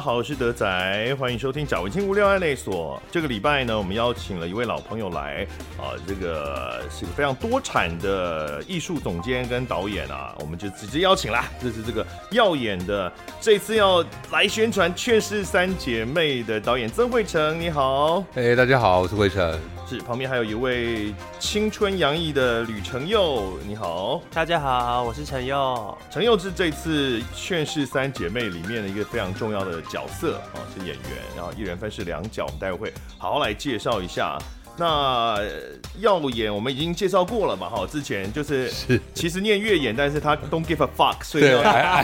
好，我是德仔，欢迎收听贾文清无聊案内所。这个礼拜呢，我们邀请了一位老朋友来啊，这个是个非常多产的艺术总监跟导演啊，我们就直接邀请啦。这是这个耀眼的，这次要来宣传《劝世三姐妹》的导演曾慧成，你好。哎大家好，我是慧成。是，旁边还有一位青春洋溢的吕承佑，你好。大家好，我是承佑。承佑是这次《劝世三姐妹》里面的一个非常重要的角色啊，是演员，然后一人分饰两角，我们待会会好好来介绍一下。那耀眼我们已经介绍过了嘛，哈，之前就是其实念越演，但是他 don't give a fuck，所以要耀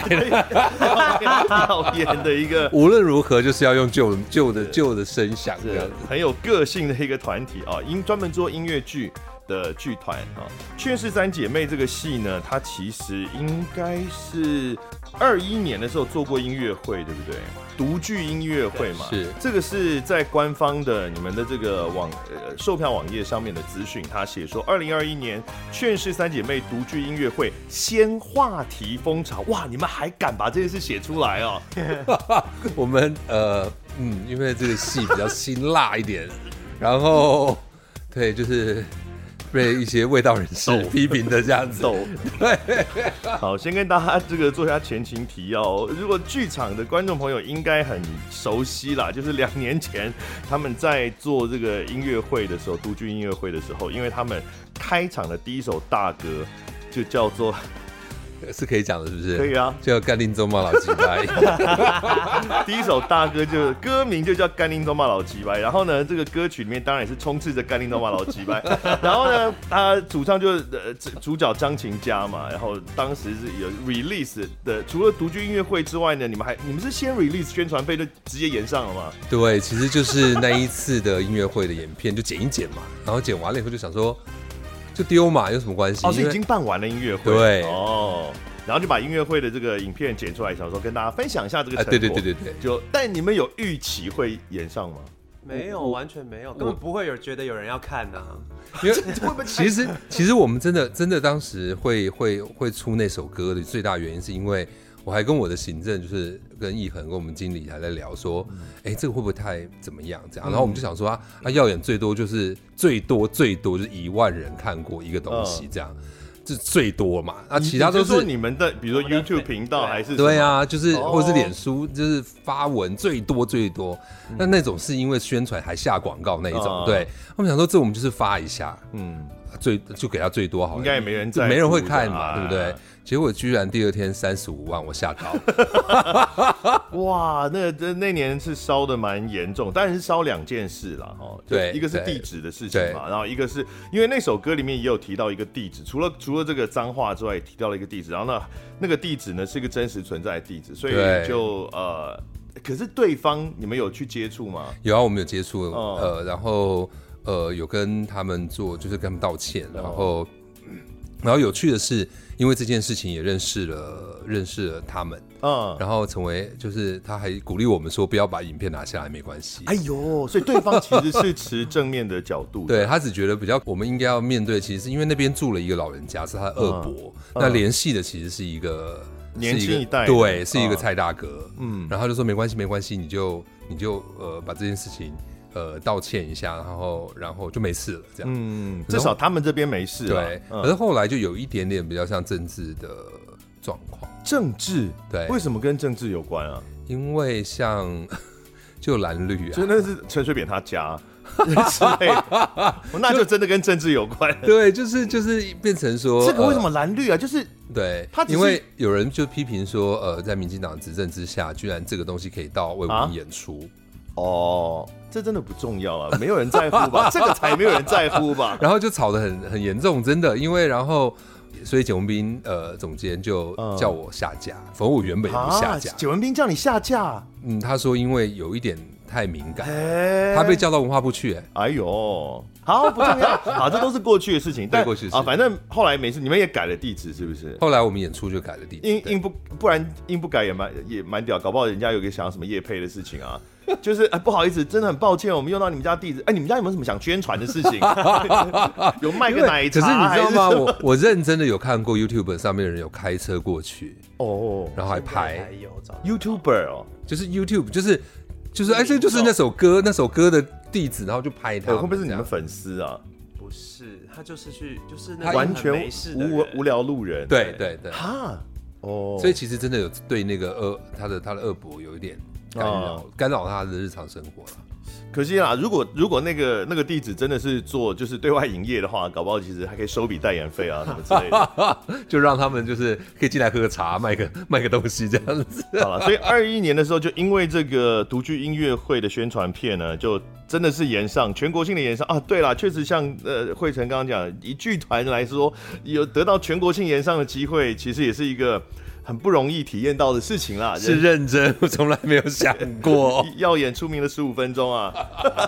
眼的一个，无论如何就是要用旧旧的旧的声响，是很有个性的一个团体啊，音专门做音乐剧的剧团啊，《劝世三姐妹》这个戏呢，它其实应该是二一年的时候做过音乐会，对不对？独剧音乐会嘛，是这个是在官方的你们的这个网呃售票网页上面的资讯，他写说二零二一年《劝世三姐妹》独剧音乐会先话题风潮，哇，你们还敢把这件事写出来哦？我们呃嗯，因为这个戏比较辛辣一点，然后对，就是。被一些味道人士 批评的这样子，对，好，先跟大家这个做一下前情提要。如果剧场的观众朋友应该很熟悉啦，就是两年前他们在做这个音乐会的时候，独居音乐会的时候，因为他们开场的第一首大歌就叫做。是可以讲的，是不是？可以啊，叫甘霖宗嘛老鸡掰。第一首大歌就歌名就叫甘霖宗嘛老鸡掰，然后呢，这个歌曲里面当然也是充斥着甘霖宗嘛老鸡掰。然后呢，他主唱就是呃主角张琴佳嘛，然后当时是有 release 的，除了独居音乐会之外呢，你们还你们是先 release 宣传费就直接演上了吗？对，其实就是那一次的音乐会的影片就剪一剪嘛，然后剪完了以后就想说。就丢嘛，有什么关系？哦，是已经办完了音乐会。对，哦，然后就把音乐会的这个影片剪出来，想说跟大家分享一下这个成果。对对对对对。就，但你们有预期会演上吗？没有，完全没有，根本不会有觉得有人要看呐。因为 其实其实我们真的真的当时会会会出那首歌的最大原因，是因为。我还跟我的行政，就是跟易恒跟我们经理还在聊说，哎、欸，这个会不会太怎么样？这样，然后我们就想说啊，他耀眼最多就是最多最多就是一万人看过一个东西，这样，这最多嘛。那其他都是你们的，比如说 YouTube 频道还是对啊，就是或者是脸书，就是发文最多最多。那那种是因为宣传还下广告那一种，对。我们想说这我们就是发一下，嗯，最就给他最多好了，应该也没人在，没人会看嘛，对不对？结果居然第二天三十五万，我吓到！哇，那那那年是烧的蛮严重，但是烧两件事了哈。对，一个是地址的事情嘛，然后一个是因为那首歌里面也有提到一个地址，除了除了这个脏话之外，也提到了一个地址，然后呢，那个地址呢是一个真实存在的地址，所以就呃，可是对方你们有去接触吗？有啊，我们有接触，呃，然后呃有跟他们做，就是跟他们道歉，然后然后有趣的是。因为这件事情也认识了认识了他们，嗯，然后成为就是他还鼓励我们说不要把影片拿下来没关系。哎呦，所以对方其实是持正面的角度的，对，他只觉得比较我们应该要面对，其实是因为那边住了一个老人家是他的二伯，嗯、那联系的其实是一个年轻一代，对，是一个蔡大哥，嗯，然后他就说没关系没关系，你就你就呃把这件事情。呃，道歉一下，然后，然后就没事了，这样。嗯，至少他们这边没事。对，可是后来就有一点点比较像政治的状况。政治？对。为什么跟政治有关啊？因为像 就蓝绿啊，就那是陈水扁他家 之类，那就真的跟政治有关。对，就是就是变成说，这个为什么蓝绿啊？就是对，他因为有人就批评说，呃，在民进党执政之下，居然这个东西可以到卫武营演出。哦。这真的不重要啊，没有人在乎吧？这个才没有人在乎吧？然后就吵得很很严重，真的，因为然后所以简文斌呃总监就叫我下架，否则我原本也不下架。简文斌叫你下架？嗯，他说因为有一点太敏感，哎他被叫到文化部去、欸，哎呦，好不重要，好，这都是过去的事情。对过去是啊，反正后来没事，你们也改了地址，是不是？后来我们演出就改了地址，对硬硬不不然硬不改也蛮也蛮屌，搞不好人家有个想要什么夜配的事情啊。就是哎，不好意思，真的很抱歉，我们用到你们家地址。哎，你们家有没有什么想宣传的事情？有卖个奶茶？可是你知道吗？我我认真的有看过 YouTube 上面的人有开车过去，哦，然后还拍还有 YouTuber 哦，就是 YouTube，就是就是哎，这就是那首歌那首歌的地址，然后就拍它。会不会是你们粉丝啊？不是，他就是去就是那完全没事无无聊路人。对对对，哈，哦，所以其实真的有对那个恶他的他的恶博有一点干扰哦干扰他的日常生活了。可惜啦，如果如果那个那个地址真的是做就是对外营业的话，搞不好其实还可以收笔代言费啊什么之类的。就让他们就是可以进来喝个茶，卖个卖个东西这样子。好了，所以二一年的时候，就因为这个独居音乐会的宣传片呢，就真的是延上全国性的延上啊。对啦，确实像呃惠成刚刚讲，以剧团来说，有得到全国性延上的机会，其实也是一个很不容易体验到的事情啦。是认真，我从来没有想过。要演出名的十五分钟啊，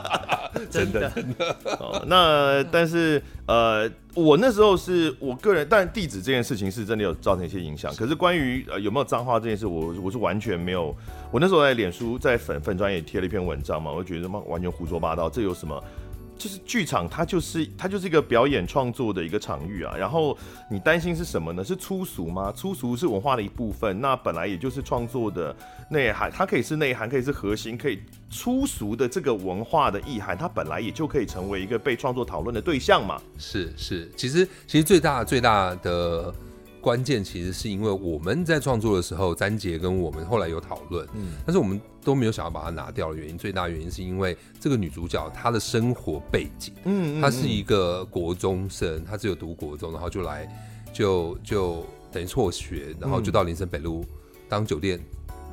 真的真的。哦，那但是呃，我那时候是我个人，但地址这件事情是真的有造成一些影响。可是关于呃有没有脏话这件事，我我是完全没有。我那时候在脸书在粉粉专也贴了一篇文章嘛，我就觉得妈完全胡说八道，这有什么？就是剧场，它就是它就是一个表演创作的一个场域啊。然后你担心是什么呢？是粗俗吗？粗俗是文化的一部分，那本来也就是创作的内涵，它可以是内涵，可以是核心，可以粗俗的这个文化的意涵，它本来也就可以成为一个被创作讨论的对象嘛。是是，其实其实最大最大的关键，其实是因为我们在创作的时候，詹杰跟我们后来有讨论，嗯，但是我们都没有想要把它拿掉的原因，最大原因是因为这个女主角她的生活背景，嗯，她是一个国中生，她只有读国中，然后就来就就等于辍学，然后就到林森北路当酒店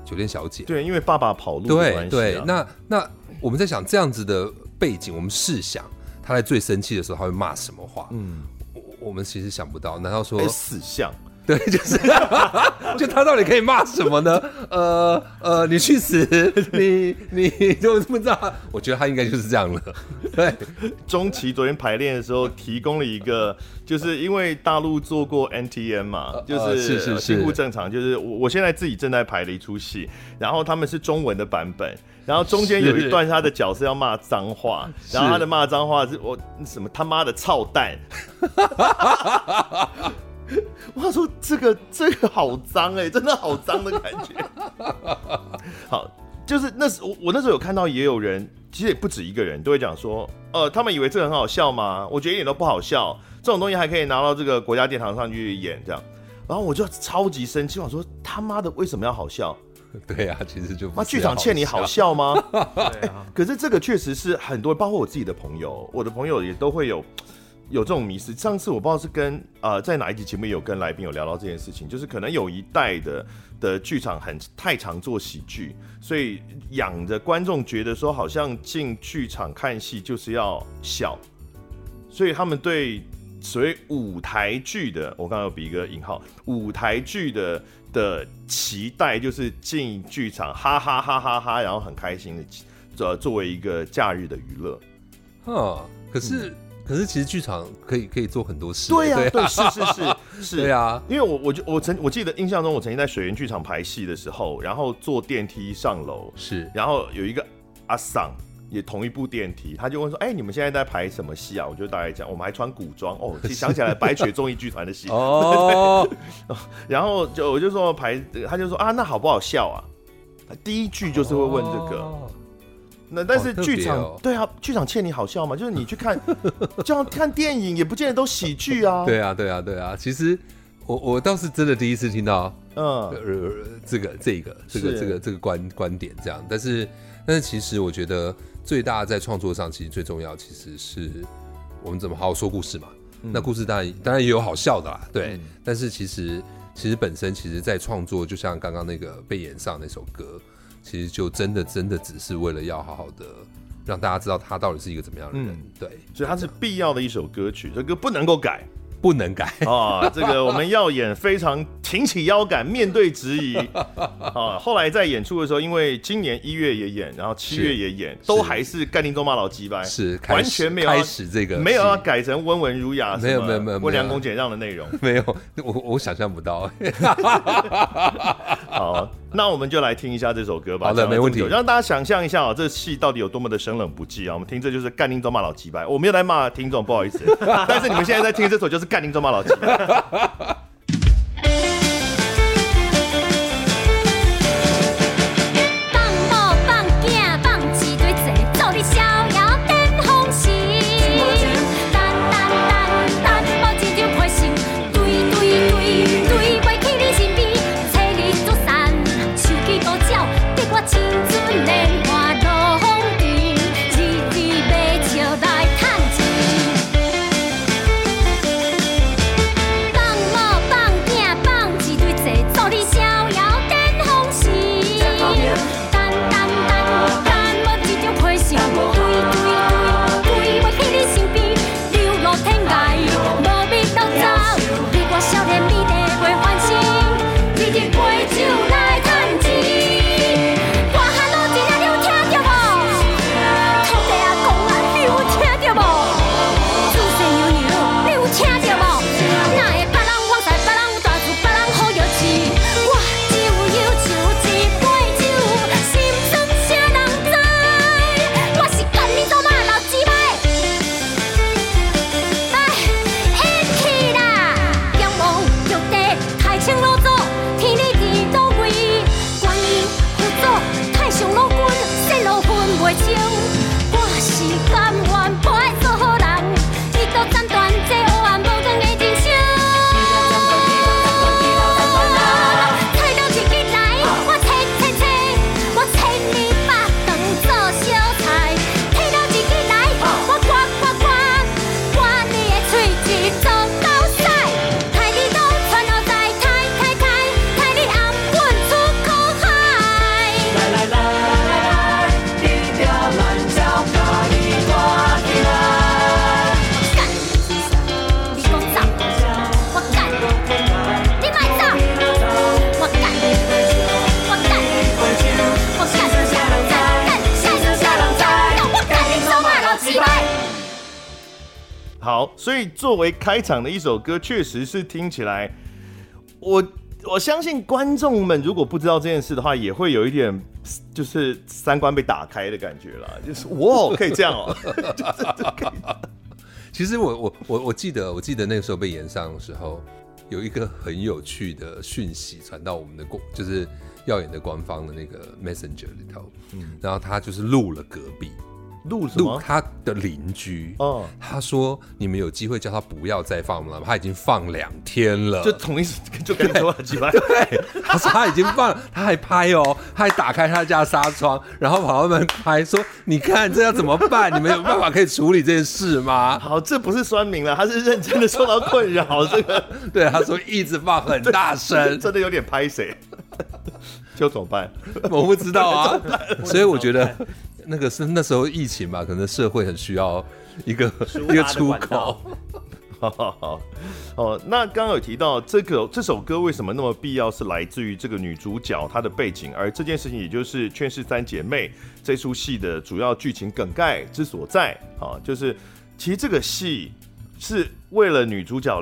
酒店小姐，对，因为爸爸跑路对对，那那我们在想这样子的背景，我们试想她在最生气的时候，她会骂什么话？嗯，我我们其实想不到，难道说哎死相？对，就是，就他到底可以骂什么呢？呃呃，你去死！你你就不知道？我觉得他应该就是这样了。对，中期昨天排练的时候提供了一个，就是因为大陆做过 NTM 嘛，就是是是是，近乎正常。就是我我现在自己正在排的一出戏，然后他们是中文的版本，然后中间有一段他的角色要骂脏话，然后他的骂脏话是我什么他妈的操蛋。我想说这个这个好脏哎，真的好脏的感觉。好，就是那时我我那时候有看到也有人，其实也不止一个人都会讲说，呃，他们以为这个很好笑吗？我觉得一点都不好笑，这种东西还可以拿到这个国家殿堂上去演这样。然后我就超级生气，我说他妈的为什么要好笑？对啊，其实就那剧场欠你好笑吗？对啊，可是这个确实是很多，包括我自己的朋友，我的朋友也都会有。有这种迷思，上次我不知道是跟呃在哪一集节目有跟来宾有聊到这件事情，就是可能有一代的的剧场很太常做喜剧，所以养着观众觉得说好像进剧场看戏就是要笑，所以他们对所谓舞台剧的，我刚刚有比一个引号，舞台剧的的期待就是进剧场哈哈哈哈哈，然后很开心的，呃作为一个假日的娱乐，嗯，可是。可是其实剧场可以可以做很多事。对呀、啊，对，是是是 是。对啊，因为我我就我曾我记得印象中，我曾经在水源剧场排戏的时候，然后坐电梯上楼，是，然后有一个阿桑也同一部电梯，他就问说：“哎、欸，你们现在在排什么戏啊？”我就大概讲，我们还穿古装哦，想起来白雪综艺剧团的戏哦。然后就我就说排，他就说啊，那好不好笑啊？第一句就是会问这个。哦那但是剧场、哦、对啊，剧场欠你好笑吗？就是你去看，就像看电影也不见得都喜剧啊。对啊，对啊，对啊。其实我我倒是真的第一次听到，嗯，呃，这个这个这个这个这个观观点这样。但是但是其实我觉得最大在创作上，其实最重要其实是我们怎么好好说故事嘛。嗯、那故事当然当然也有好笑的啦，对。嗯、但是其实其实本身其实在创作，就像刚刚那个被演上那首歌。其实就真的真的只是为了要好好的让大家知道他到底是一个怎么样的人，嗯、对，所以他是必要的一首歌曲，这歌不能够改，不能改啊。这个我们要演非常挺起腰杆面对质疑啊。后来在演出的时候，因为今年一月也演，然后七月也演，都还是干林中骂老鸡掰，是完全没有开始这个没有要改成温文儒雅，没有没有没有温良恭俭让的内容，没有，我我想象不到。好，那我们就来听一下这首歌吧。好的，没问题。让大家想象一下啊，这戏到底有多么的生冷不羁啊！我们听这就是干林中骂老鸡掰，我没有来骂听众，不好意思。但是你们现在在听这首就是干林中骂老鸡开场的一首歌，确实是听起来，我我相信观众们如果不知道这件事的话，也会有一点就是三观被打开的感觉啦。就是哇，可以这样哦、喔。其实我我我我记得我记得那个时候被延上的时候，有一个很有趣的讯息传到我们的官，就是耀眼的官方的那个 Messenger 里头，嗯，然后他就是录了隔壁。录录他的邻居。哦，他说你们有机会叫他不要再放了，他已经放两天了，就同意就跟你说了几番，对，他说他已经放了，他还拍哦，他还打开他家纱窗，然后跑他们拍说，你看这要怎么办？你们有办法可以处理这件事吗？好，这不是酸民了，他是认真的受到困扰，这个。对他说一直放很大声，真的有点拍谁，就怎么办？我不知道啊，所以我觉得。那个是那时候疫情吧，可能社会很需要一个一个出口。好好 好，哦，那刚刚有提到这个这首歌为什么那么必要，是来自于这个女主角她的背景，而这件事情也就是《劝世三姐妹》这出戏的主要剧情梗概之所在啊，就是其实这个戏是为了女主角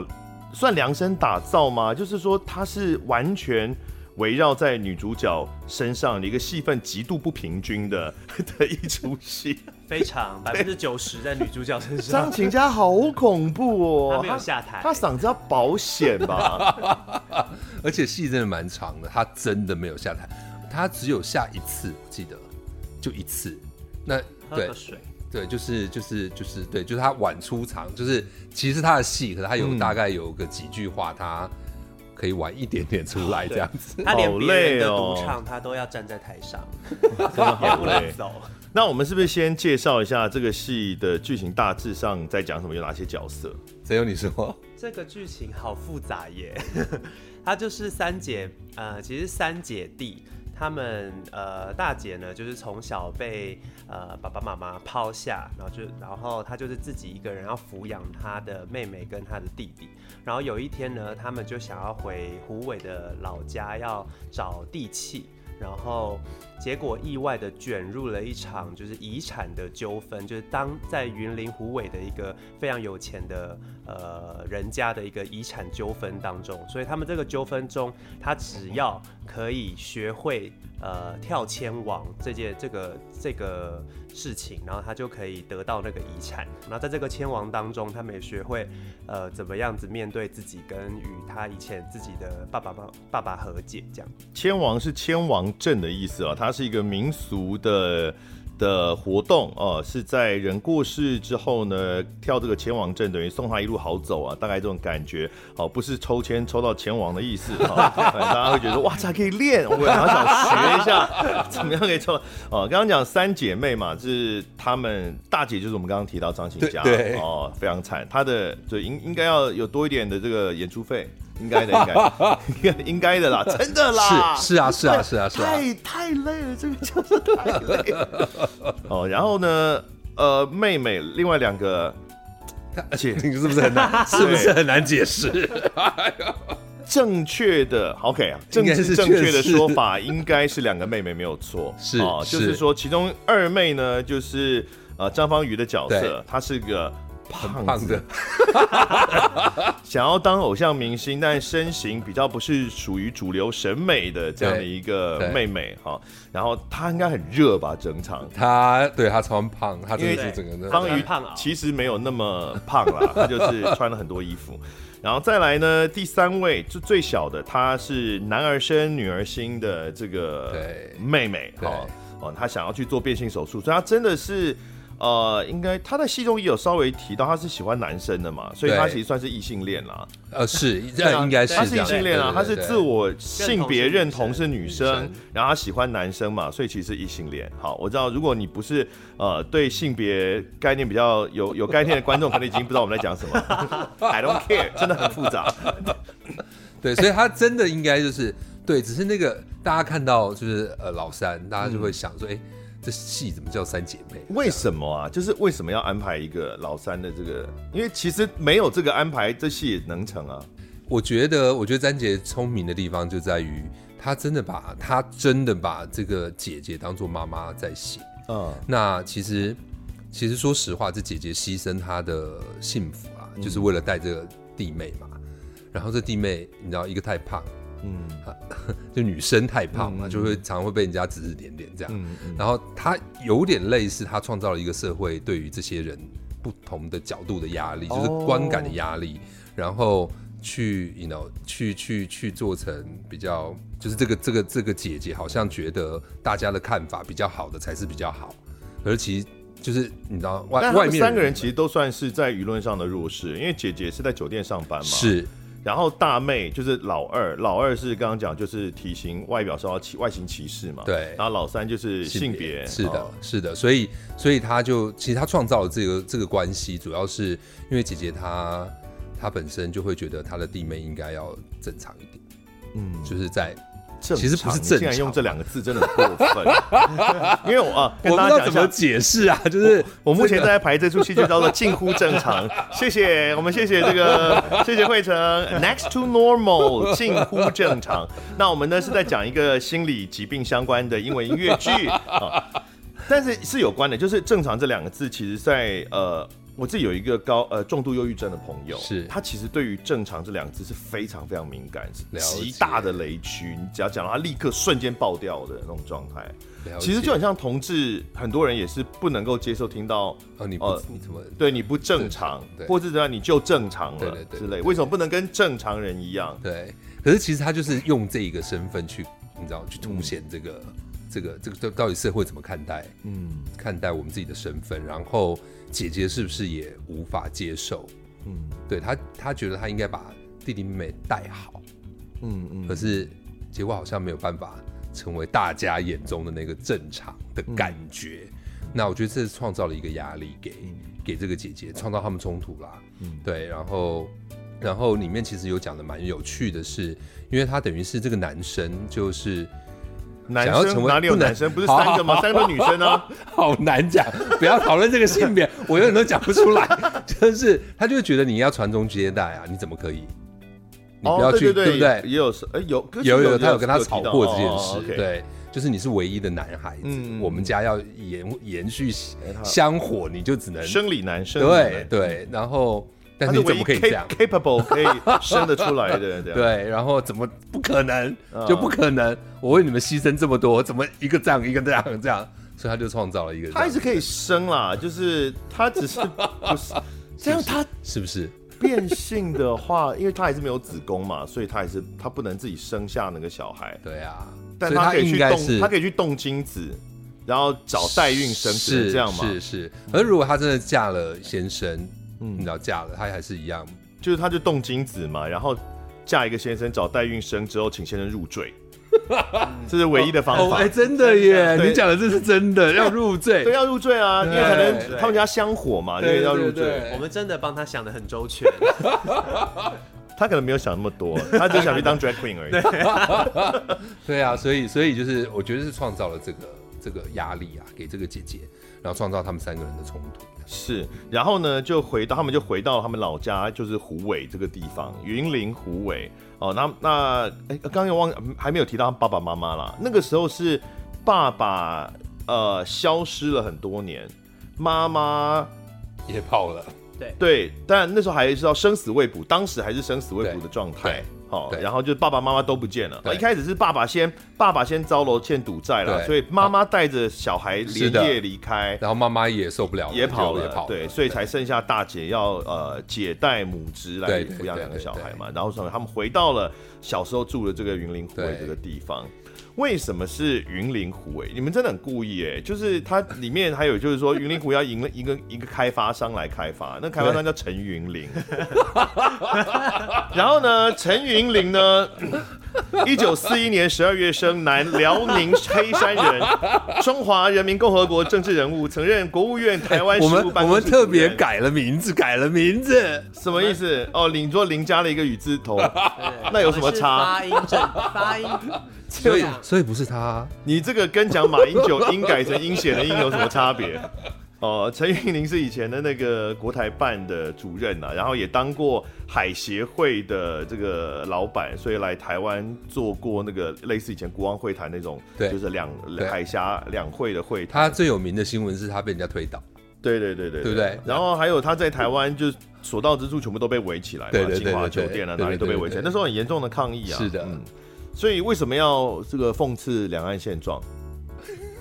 算量身打造吗？就是说她是完全。围绕在女主角身上的一个戏份极度不平均的 的一出戏，非常百分之九十在女主角身上。张琴佳好恐怖哦，他没有下台，他嗓子要保险吧？而且戏真的蛮长的，他真的没有下台，他只有下一次，我记得就一次。那对水对，就是就是就是对，就是他晚出场，就是其实他的戏，可是他有大概有个几句话他。可以晚一点点出来这样子，他连别人的独唱他都要站在台上，真的好 走。那我们是不是先介绍一下这个戏的剧情大致上在讲什么？有哪些角色？谁有你说？这个剧情好复杂耶，他就是三姐，呃，其实三姐弟，他们呃大姐呢，就是从小被呃爸爸妈妈抛下，然后就然后她就是自己一个人要抚养她的妹妹跟她的弟弟。然后有一天呢，他们就想要回虎尾的老家要找地契。然后结果意外的卷入了一场就是遗产的纠纷，就是当在云林虎尾的一个非常有钱的呃人家的一个遗产纠纷当中，所以他们这个纠纷中，他只要可以学会呃跳千王这件这个这个事情，然后他就可以得到那个遗产。然后在这个千王当中，他们也学会呃怎么样子面对自己跟与他以前自己的爸爸爸爸爸和解这样。千王是千王阵的意思啊，它是一个民俗的的活动哦，是在人过世之后呢，跳这个牵王阵，等于送他一路好走啊，大概这种感觉哦，不是抽签抽到牵王的意思啊，大家会觉得哇，这还可以练，我好想学一下，怎么样可以抽哦？刚刚讲三姐妹嘛，就是她们大姐就是我们刚刚提到张琴家哦，非常惨，她的就应应该要有多一点的这个演出费。应该的，应该 应该的啦，真的啦，是是啊，是啊，是啊，是啊，太太累了，这个就是太累。了。哦，然后呢，呃，妹妹另外两个，而且你是不是很难，是不是很难解释？正确的，OK 啊，政治正确的说法应该是两个妹妹没有错，是啊，就是说其中二妹呢，就是呃张芳瑜的角色，她是个。胖胖的，想要当偶像明星，但身形比较不是属于主流审美的这样的一个妹妹哈。然后她应该很热吧？整场她对她超胖，她真的是整个的。芳瑜其实没有那么胖啦，她就是穿了很多衣服。然后再来呢，第三位就最小的，她是男儿身女儿心的这个妹妹哦哦，她想要去做变性手术，所以她真的是。呃，应该他在戏中也有稍微提到，他是喜欢男生的嘛，所以他其实算是异性恋啦。呃，是，这应该是他是异性恋啊，他是自我性别认同是女生，然后他喜欢男生嘛，所以其实是异性恋。好，我知道，如果你不是呃对性别概念比较有有概念的观众，可能已经不知道我们在讲什么。I don't care，真的很复杂。对，所以他真的应该就是对，只是那个大家看到就是呃老三，大家就会想说，哎、嗯。这戏怎么叫三姐妹？为什么啊？就是为什么要安排一个老三的这个？因为其实没有这个安排，这戏也能成啊。我觉得，我觉得詹杰聪明的地方就在于，他真的把他真的把这个姐姐当做妈妈在写。嗯，那其实其实说实话，这姐姐牺牲她的幸福啊，就是为了带这个弟妹嘛。然后这弟妹，你知道，一个太胖。嗯，就女生太胖嘛，嗯、就会常常会被人家指指点点这样。嗯嗯、然后她有点类似，她创造了一个社会对于这些人不同的角度的压力，就是观感的压力，哦、然后去，you know，去去去做成比较，就是这个这个这个姐姐好像觉得大家的看法比较好的才是比较好，而其实就是你知道外外面三个人其实都算是在舆论上的弱势，因为姐姐是在酒店上班嘛。是。然后大妹就是老二，老二是刚刚讲就是体型外表受到歧外形歧视嘛。对。然后老三就是性别。是的，哦、是的。所以，所以他就其实他创造了这个这个关系，主要是因为姐姐她她本身就会觉得她的弟妹应该要正常一点。嗯，就是在。其实不是正常，竟然用这两个字真的很过分。因为我啊，跟大家讲怎么解释啊，就是我，我目前在排这出戏就叫做近乎正常。谢谢我们，谢谢这个，谢谢惠成。Next to normal，近乎正常。那我们呢是在讲一个心理疾病相关的英文音乐剧啊，但是是有关的，就是正常这两个字，其实在呃。我自己有一个高呃重度忧郁症的朋友，是他其实对于“正常”这两个字是非常非常敏感，是极大的雷区。你只要讲到他，立刻瞬间爆掉的那种状态。其实就很像同志，很多人也是不能够接受听到哦，你不你怎么对你不正常，或者怎样你就正常了之类。为什么不能跟正常人一样？对，可是其实他就是用这一个身份去，你知道，去凸显这个这个这个到底社会怎么看待？嗯，看待我们自己的身份，然后。姐姐是不是也无法接受？嗯，对他，他觉得他应该把弟弟妹妹带好，嗯嗯，可是结果好像没有办法成为大家眼中的那个正常的感觉。嗯、那我觉得这是创造了一个压力给、嗯、给这个姐姐，创造他们冲突啦。嗯，对，然后然后里面其实有讲的蛮有趣的是，因为他等于是这个男生就是男生哪里有男生？不是三个吗？三个女生啊，好难讲，不要讨论这个性别，我永远都讲不出来。就是他就会觉得你要传宗接代啊，你怎么可以？你不要去，哦、对，对，对，对不对？也有是，哎，有有有，有，他有跟他吵过这件事，对，就是你是唯一的男孩子，嗯、我们家要延延续香火，你就只能生理男生，对对，然后。但是你怎么可以这样？capable 可以生得出来的，对，然后怎么不可能？就不可能！我为你们牺牲这么多，怎么一个这样一个这样这样？所以他就创造了一个。他还是可以生啦，就是他只是 不是这样，他是不是变性的话？因为他还是没有子宫嘛，所以他还是他不能自己生下那个小孩。对啊，但他可以去动，他可以去动精子，然后找代孕生子，这样吗？是是。而如果她真的嫁了先生？嗯，你知道嫁了，她还是一样，就是她就动精子嘛，然后嫁一个先生，找代孕生之后，请先生入赘，这是唯一的方法。哎、哦，真的耶，你讲的这是真的，要入赘，对，要入赘啊，因为可能他们家香火嘛，因为要入赘。我们真的帮他想的很周全，他可能没有想那么多，他只想去当 drag queen 而已。對，对啊，所以所以就是我觉得是创造了这个这个压力啊，给这个姐姐，然后创造他们三个人的冲突。是，然后呢，就回到他们就回到他们老家，就是虎尾这个地方，云林虎尾。哦，那那哎，刚刚又忘还没有提到他爸爸妈妈啦。那个时候是爸爸呃消失了很多年，妈妈也跑了。对对，但那时候还是要生死未卜，当时还是生死未卜的状态。好，然后就爸爸妈妈都不见了。一开始是爸爸先，爸爸先遭楼欠赌债了，所以妈妈带着小孩连夜离开，然后妈妈也受不了，也跑了，对，所以才剩下大姐要呃姐带母侄来抚养两个小孩嘛。然后说他们回到了小时候住的这个云林湖的这个地方。为什么是云林湖？哎，你们真的很故意哎！就是它里面还有，就是说云林湖要赢了一个一个开发商来开发，那开发商叫陈云林。然后呢，陈云林呢，一九四一年十二月生，男，辽宁黑山人，中华人民共和国政治人物，曾任国务院台湾事务办公室主任。我们特别改了名字，改了名字，什么意思？哦，你说林加了一个雨字头，那有什么差？发音正，发音。所以，所以不是他、啊。你这个跟讲马英九音改成阴险的音有什么差别？哦，陈玉林是以前的那个国台办的主任呐、啊，然后也当过海协会的这个老板，所以来台湾做过那个类似以前国王会谈那种，对，就是两海峡两会的会谈。他最有名的新闻是他被人家推倒。对对对对，对不对？然后还有他在台湾就所到之处全部都被围起来嘛，对对对，金华酒店啊哪里都被围起来，那时候很严重的抗议啊。是的，嗯。所以为什么要这个讽刺两岸现状？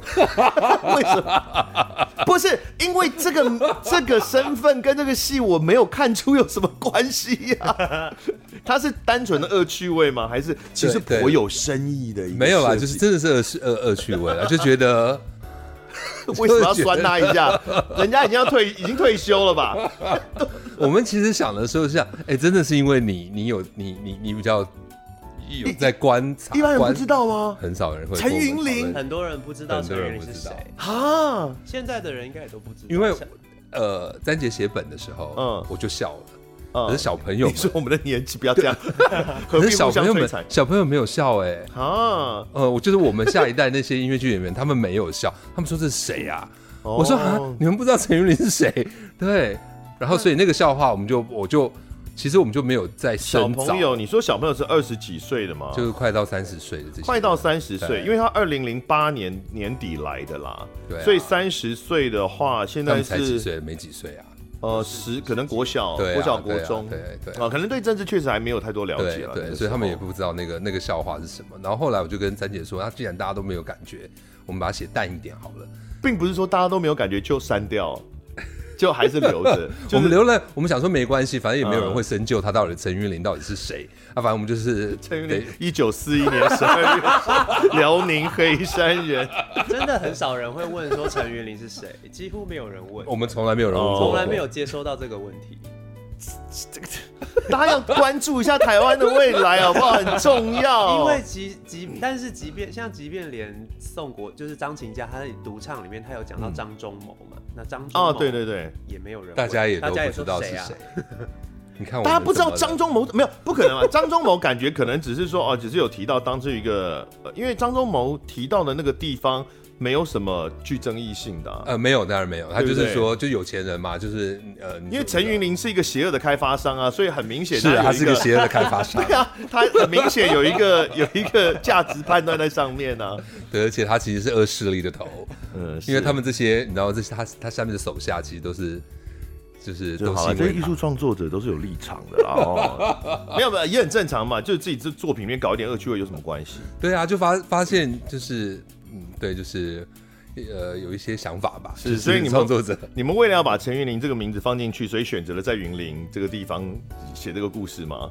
为什么？不是因为这个这个身份跟这个戏我没有看出有什么关系呀、啊？他是单纯的恶趣味吗？还是其实颇有深意的？没有啦，就是真的是恶恶恶趣味啊，就觉得 为什么要酸他一下？人家已经要退，已经退休了吧？我们其实想的时候是想，哎、欸，真的是因为你你有你你你比较。有在观察，一般人不知道吗？很少人会。陈云林，很多人不知道陈云林是谁啊？现在的人应该也都不知道。因为呃，詹杰写本的时候，嗯，我就笑了。可是小朋友，你说我们的年纪不要这样。可是小朋友们，小朋友没有笑哎。啊，呃，我就是我们下一代那些音乐剧演员，他们没有笑，他们说这是谁呀？我说啊，你们不知道陈云林是谁？对。然后所以那个笑话，我们就我就。其实我们就没有在小朋友，你说小朋友是二十几岁的吗？就是快到三十岁的这些，快到三十岁，因为他二零零八年年底来的啦，对，所以三十岁的话，现在是才几岁？没几岁啊？呃，十可能国小、国小、国中，对对啊，可能对政治确实还没有太多了解了，对，所以他们也不知道那个那个笑话是什么。然后后来我就跟詹姐说，那既然大家都没有感觉，我们把它写淡一点好了，并不是说大家都没有感觉就删掉。就还是留着，我们留了。我们想说没关系，反正也没有人会深究他到底陈云林到底是谁 啊。反正我们就是陈云林，一九四一年十二月，辽宁黑山人。真的很少人会问说陈云林是谁，几乎没有人问。我们从来没有人问，从来没有接收到这个问题。这个大家要关注一下台湾的未来，好不好？很重要。因为即即，但是即便像即便连宋国就是张琴家，他在独唱里面他有讲到张忠谋嘛？那张哦，对对对，也没有人，大家也都 不知道是谁。你看，大家不知道张忠谋没有不可能啊？张忠谋感觉可能只是说哦，只是有提到当这一个，呃，因为张忠谋提到的那个地方。没有什么具争议性的，啊，呃，没有，当然没有，他就是说，就有钱人嘛，就是呃，因为陈云林是一个邪恶的开发商啊，所以很明显是他是个邪恶的开发商，对啊，他很明显有一个 有一个价值判断在上面呢，啊，对，而且他其实是恶势力的头，嗯，因为他们这些，你知道，这些他他下面的手下其实都是就是都是这些艺术创作者都是有立场的啦，哦，没有没有也很正常嘛，就是自己这作品里面搞一点恶趣味有什么关系？对啊，就发发现就是。嗯，对，就是，呃，有一些想法吧。是，所以你们创作者，你们为了要把陈云林这个名字放进去，所以选择了在云林这个地方写这个故事吗？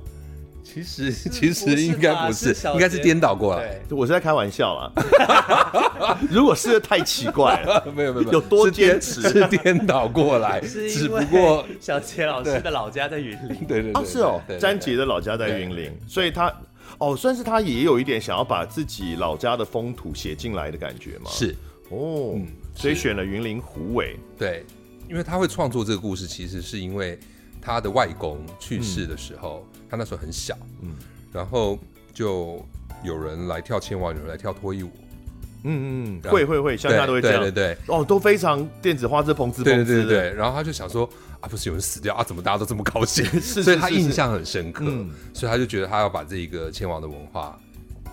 其实，其实应该不是，是应该是颠倒过来。我是在开玩笑啊。如果是太奇怪了，没有没有，有多坚持是颠倒过来，只不过小杰老师的老家在云林。对对对，是哦，詹杰的老家在云林，所以他。哦，算是他也有一点想要把自己老家的风土写进来的感觉吗？是，哦，嗯、所以选了云林虎尾。对，因为他会创作这个故事，其实是因为他的外公去世的时候，嗯、他那时候很小，嗯，然后就有人来跳千王，有人来跳脱衣舞。嗯嗯，会会会，乡下都会这样，对对对，哦，都非常电子花枝棚子，对对对，然后他就想说啊，不是有人死掉啊，怎么大家都这么高兴？所以他印象很深刻，所以他就觉得他要把这一个千王的文化，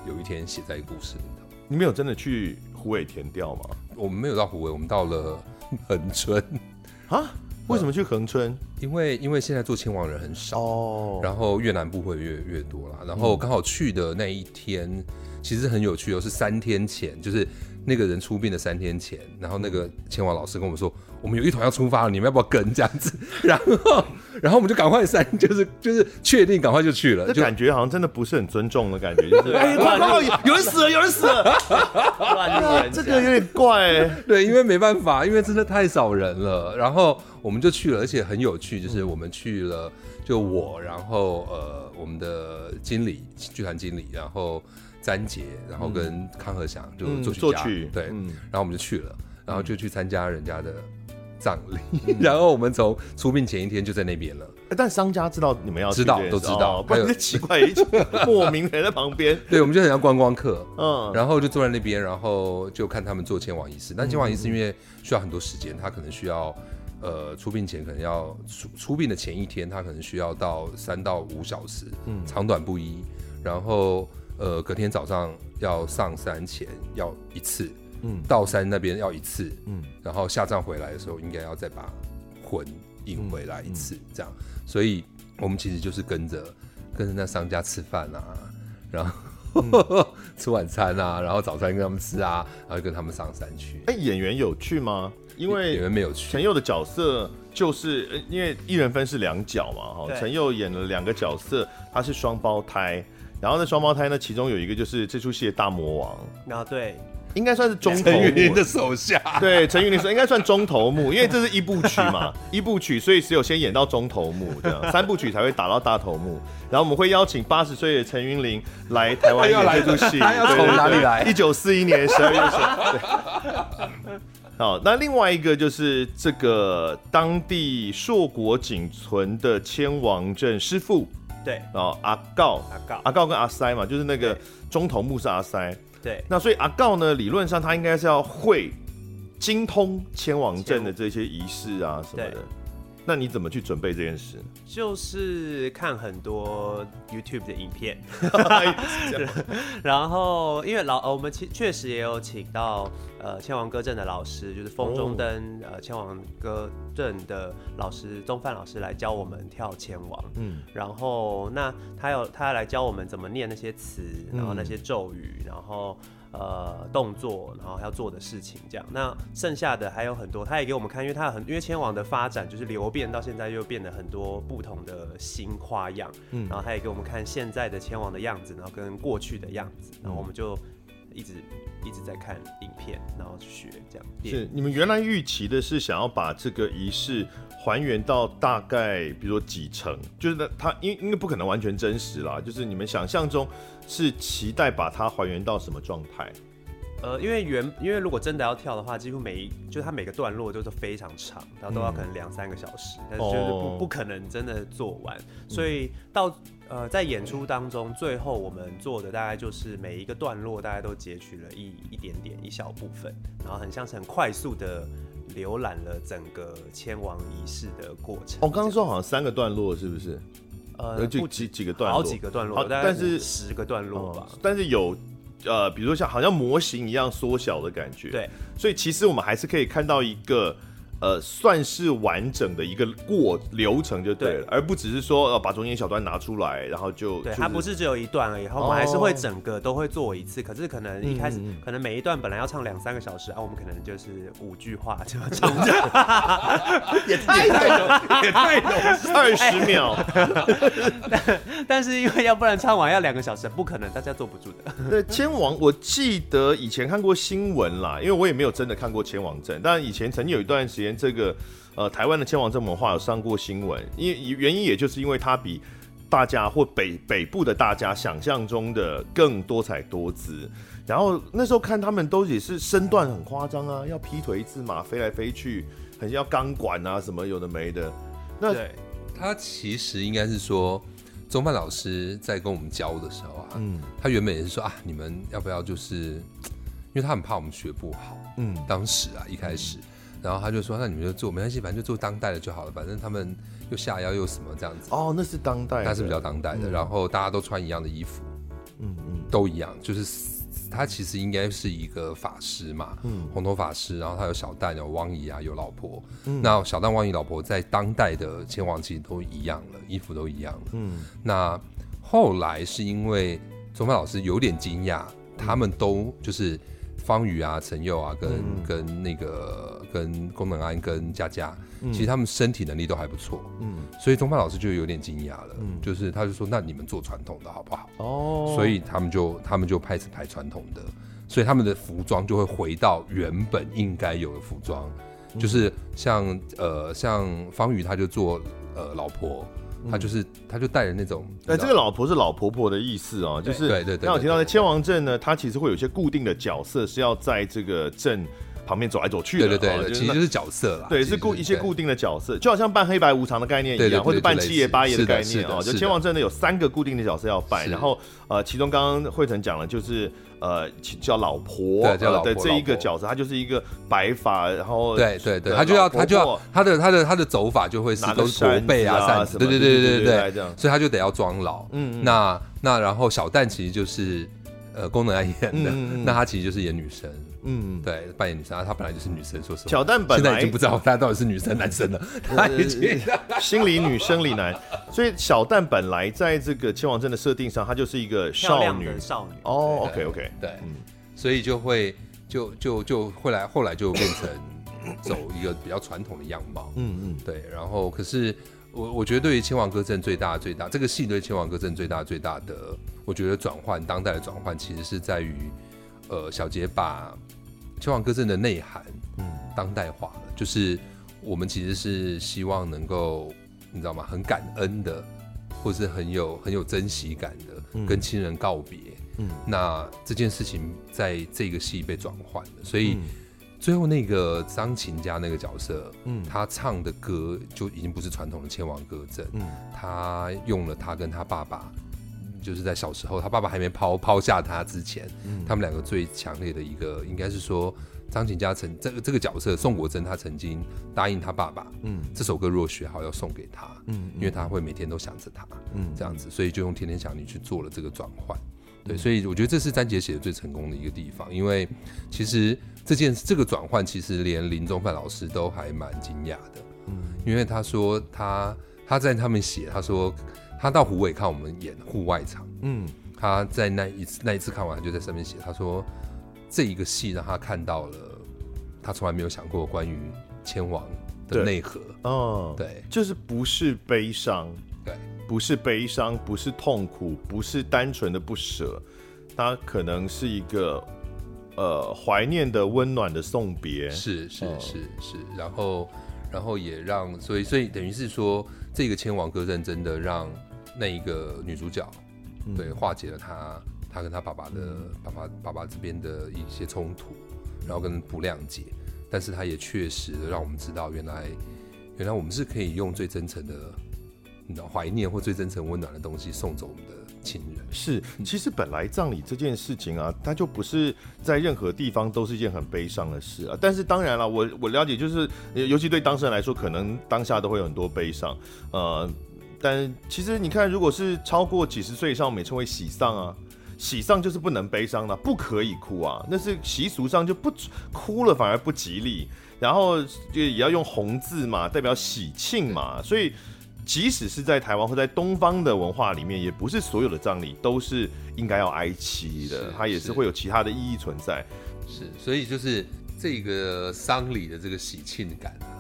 有一天写在故事里头。你没有真的去虎尾田调吗？我们没有到虎尾，我们到了恒春 啊？为什么去恒春？因为因为现在做亲王人很少哦，然后越南部会越越多了，然后刚好去的那一天。其实很有趣哦，是三天前，就是那个人出殡的三天前，然后那个千王老师跟我们说，我们有一团要出发了，你们要不要跟这样子？然后，然后我们就赶快三，就是就是确定赶快就去了，这感觉好像真的不是很尊重的感觉，就是 哎，快快有人死了，有人死了，这个有点怪，对，因为没办法，因为真的太少人了，然后我们就去了，而且很有趣，就是我们去了，就我，然后呃，我们的经理，剧团经理，然后。詹杰，然后跟康和祥就作曲家，对，然后我们就去了，然后就去参加人家的葬礼，然后我们从出殡前一天就在那边了。但商家知道你们要知道都知道，不然奇怪，一群 莫名人在旁边，对，我们就很像观光客，嗯，然后就坐在那边，然后就看他们做迁往仪式。但迁往仪式因为需要很多时间，他可能需要呃出殡前可能要出出殡的前一天，他可能需要到三到五小时，嗯，长短不一，然后。呃，隔天早上要上山前要一次，嗯，到山那边要一次，嗯，然后下葬回来的时候应该要再把魂引回来一次，嗯、这样，所以我们其实就是跟着跟着那商家吃饭啊，然后、嗯、吃晚餐啊，然后早餐跟他们吃啊，然后跟他们上山去。哎、欸，演员有去吗？因为演员没有去。陈佑的角色就是因为一人分饰两角嘛，哈，陈佑演了两个角色，他是双胞胎。然后那双胞胎呢，其中有一个就是这出戏的大魔王。啊，对，应该算是中头目。陈云林的手下。对，陈云林说应该算中头目，因为这是一部曲嘛，一部曲，所以只有先演到中头目这样，三部曲才会打到大头目。然后我们会邀请八十岁的陈云林来台湾演这出戏。他要从哪里来？一九四一年十二月十。好，那另外一个就是这个当地硕果仅存的千王镇师傅。对，然后，阿告，阿告，阿告跟阿塞嘛，就是那个中头目是阿塞。对，那所以阿告呢，理论上他应该是要会精通千王阵的这些仪式啊什么的。那你怎么去准备这件事？就是看很多 YouTube 的影片，然后因为老我们其确实也有请到呃千王歌阵的老师，就是风中灯、哦、呃千王歌阵的老师宗范老师来教我们跳千王，嗯，然后那他有他要来教我们怎么念那些词，然后那些咒语，然后。呃，动作，然后要做的事情，这样。那剩下的还有很多，他也给我们看，因为他很，因为千王的发展就是流变到现在又变得很多不同的新花样，嗯，然后他也给我们看现在的千王的样子，然后跟过去的样子，然后我们就一直一直在看影片，然后学这样。是你们原来预期的是想要把这个仪式还原到大概，比如说几成，就是那他因为因为不可能完全真实啦，就是你们想象中。是期待把它还原到什么状态？呃，因为原因为如果真的要跳的话，几乎每一就是它每个段落都是非常长，然后都要可能两三个小时，嗯、但是就是不、哦、不可能真的做完，所以到呃在演出当中，最后我们做的大概就是每一个段落大概都截取了一一点点一小部分，然后很像是很快速的浏览了整个迁王仪式的过程。我刚刚说好像三个段落是不是？呃，就几几个段落，好几个段落，但是十个段落吧，但是有。呃，比如说像好像模型一样缩小的感觉，对，所以其实我们还是可以看到一个。呃，算是完整的一个过流程就对了，对，而不只是说呃把中间小段拿出来，然后就对，就是、它不是只有一段而已，我们还是会整个都会做一次。哦、可是可能一开始、嗯、可能每一段本来要唱两三个小时，啊，我们可能就是五句话就要唱，也太短，也太短，二十秒。但 但是因为要不然唱完要两个小时，不可能，大家坐不住的。对，千王，我记得以前看过新闻啦，因为我也没有真的看过千王阵，但以前曾经有一段时间。这个呃，台湾的千王镇文化有上过新闻，因为原因也就是因为它比大家或北北部的大家想象中的更多彩多姿。然后那时候看他们都也是身段很夸张啊，要劈腿一字马飞来飞去，很像要钢管啊什么有的没的。那对他其实应该是说，钟范老师在跟我们教的时候啊，嗯，他原本也是说啊，你们要不要就是，因为他很怕我们学不好，嗯，当时啊一开始。然后他就说：“那你们就做，没关系，反正就做当代的就好了。反正他们又下腰又什么这样子。”哦，那是当代的，那是比较当代的。嗯、然后大家都穿一样的衣服，嗯嗯，都一样。就是他其实应该是一个法师嘛，嗯，红头法师。然后他有小旦，有汪姨啊，有老婆。嗯，那小旦、汪姨、老婆在当代的千王其实都一样了，衣服都一样了。嗯，那后来是因为宗范老师有点惊讶，他们都就是。方宇啊，陈佑啊，跟、嗯、跟那个跟宫能安跟佳佳，嗯、其实他们身体能力都还不错，嗯，所以钟范老师就有点惊讶了，嗯，就是他就说，那你们做传统的好不好？哦，所以他们就他们就开始排传统的，所以他们的服装就会回到原本应该有的服装，嗯、就是像呃像方宇他就做呃老婆。他就是，他就带着那种，哎，这个老婆是老婆婆的意思哦，就是，对对对。那我提到的千王镇呢，它其实会有一些固定的角色是要在这个镇旁边走来走去的，对对对，其实就是角色啦，对，是固一些固定的角色，就好像扮黑白无常的概念一样，或者扮七爷八爷的概念哦。就千王镇的有三个固定的角色要扮，然后呃，其中刚刚慧腾讲了，就是。呃，叫老婆，对，叫老婆。这一个角色，他就是一个白发，然后对对对，他就要他就要他的他的他的走法就会是都是驼背啊，扇子，对对对对对对，所以他就得要装老。嗯，那那然后小蛋其实就是呃功能来演的，那他其实就是演女生。嗯，对，扮演女生，啊她本来就是女生，说实话。小蛋本来现在已经不知道她到底是女生男生了，她已经心理女生理男，所以小蛋本来在这个千王镇的设定上，她就是一个少女少女。哦，OK OK，对，嗯，所以就会就就就后来后来就变成走一个比较传统的样貌。嗯嗯，对，然后可是我我觉得对于千王歌阵最大最大这个戏对千王歌阵最大最大的，我觉得转换当代的转换其实是在于。呃，小杰把迁王歌阵的内涵，嗯，当代化了，就是我们其实是希望能够，你知道吗？很感恩的，或是很有很有珍惜感的，嗯、跟亲人告别，嗯，那这件事情在这个戏被转换了，所以、嗯、最后那个张琴家那个角色，嗯，他唱的歌就已经不是传统的千王歌阵，嗯，他用了他跟他爸爸。就是在小时候，他爸爸还没抛抛下他之前，嗯、他们两个最强烈的一个，应该是说张琴家曾这个这个角色宋国珍，他曾经答应他爸爸，嗯，这首歌如果学好要送给他，嗯，因为他会每天都想着他，嗯，这样子，所以就用天天想你去做了这个转换，对，嗯、所以我觉得这是詹杰写的最成功的一个地方，因为其实这件这个转换，其实连林宗范老师都还蛮惊讶的，嗯，因为他说他他在他们写，他说。他到湖尾看我们演户外场，嗯，他在那一次那一次看完，就在上面写，他说这一个戏让他看到了他从来没有想过关于千王的内核，哦，对，就是不是悲伤，对，不是悲伤，不是痛苦，不是单纯的不舍，他可能是一个呃怀念的温暖的送别，是是是是，然后然后也让所以所以等于是说这个千王歌阵真的让。那一个女主角，对，化解了她她跟她爸爸的、嗯、爸爸爸爸这边的一些冲突，然后跟不谅解，但是她也确实让我们知道，原来原来我们是可以用最真诚的怀念或最真诚温暖的东西送走我们的亲人。是，其实本来葬礼这件事情啊，它就不是在任何地方都是一件很悲伤的事啊。但是当然了，我我了解，就是尤其对当事人来说，可能当下都会有很多悲伤，呃。但其实你看，如果是超过几十岁以上，我们称为喜丧啊，喜丧就是不能悲伤的，不可以哭啊，那是习俗上就不哭了反而不吉利，然后就也要用红字嘛，代表喜庆嘛，所以即使是在台湾或在东方的文化里面，也不是所有的葬礼都是应该要哀戚的，它也是会有其他的意义存在。是，所以就是这个丧礼的这个喜庆感啊。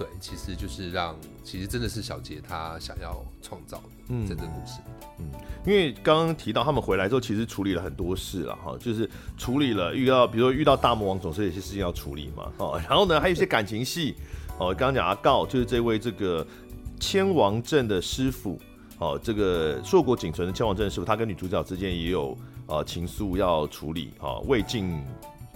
嗯，对，其实就是让，其实真的是小杰他想要创造的真正故事。嗯，因为刚刚提到他们回来之后，其实处理了很多事了哈，就是处理了遇到，比如说遇到大魔王，总是有些事情要处理嘛。哦，然后呢，还有一些感情戏。哦，刚刚讲阿告就是这位这个千王镇的师傅。哦，这个硕果仅存的千王镇师傅，他跟女主角之间也有呃情愫要处理。哦，未尽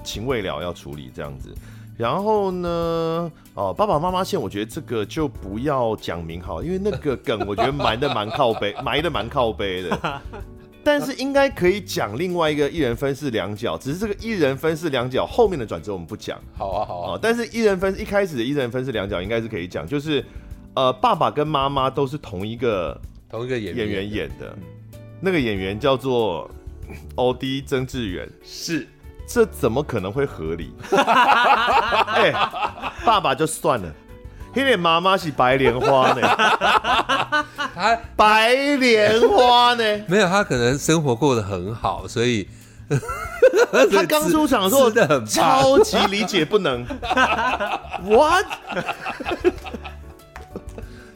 情未了要处理这样子。然后呢，哦，爸爸妈妈线，我觉得这个就不要讲名好，因为那个梗我觉得埋的蛮靠背，埋的蛮靠背的。但是应该可以讲另外一个一人分饰两角，只是这个一人分饰两角后面的转折我们不讲。好啊，好啊。但是一人分一开始的一人分饰两角应该是可以讲，就是呃，爸爸跟妈妈都是同一个同一个演员演员演的，那个演员叫做欧弟曾志远，是。这怎么可能会合理？哎、欸，爸爸就算了，因为妈妈是白莲花呢，他白莲花呢？没有，他可能生活过得很好，所以 他刚出场的时候超级理解不能。What？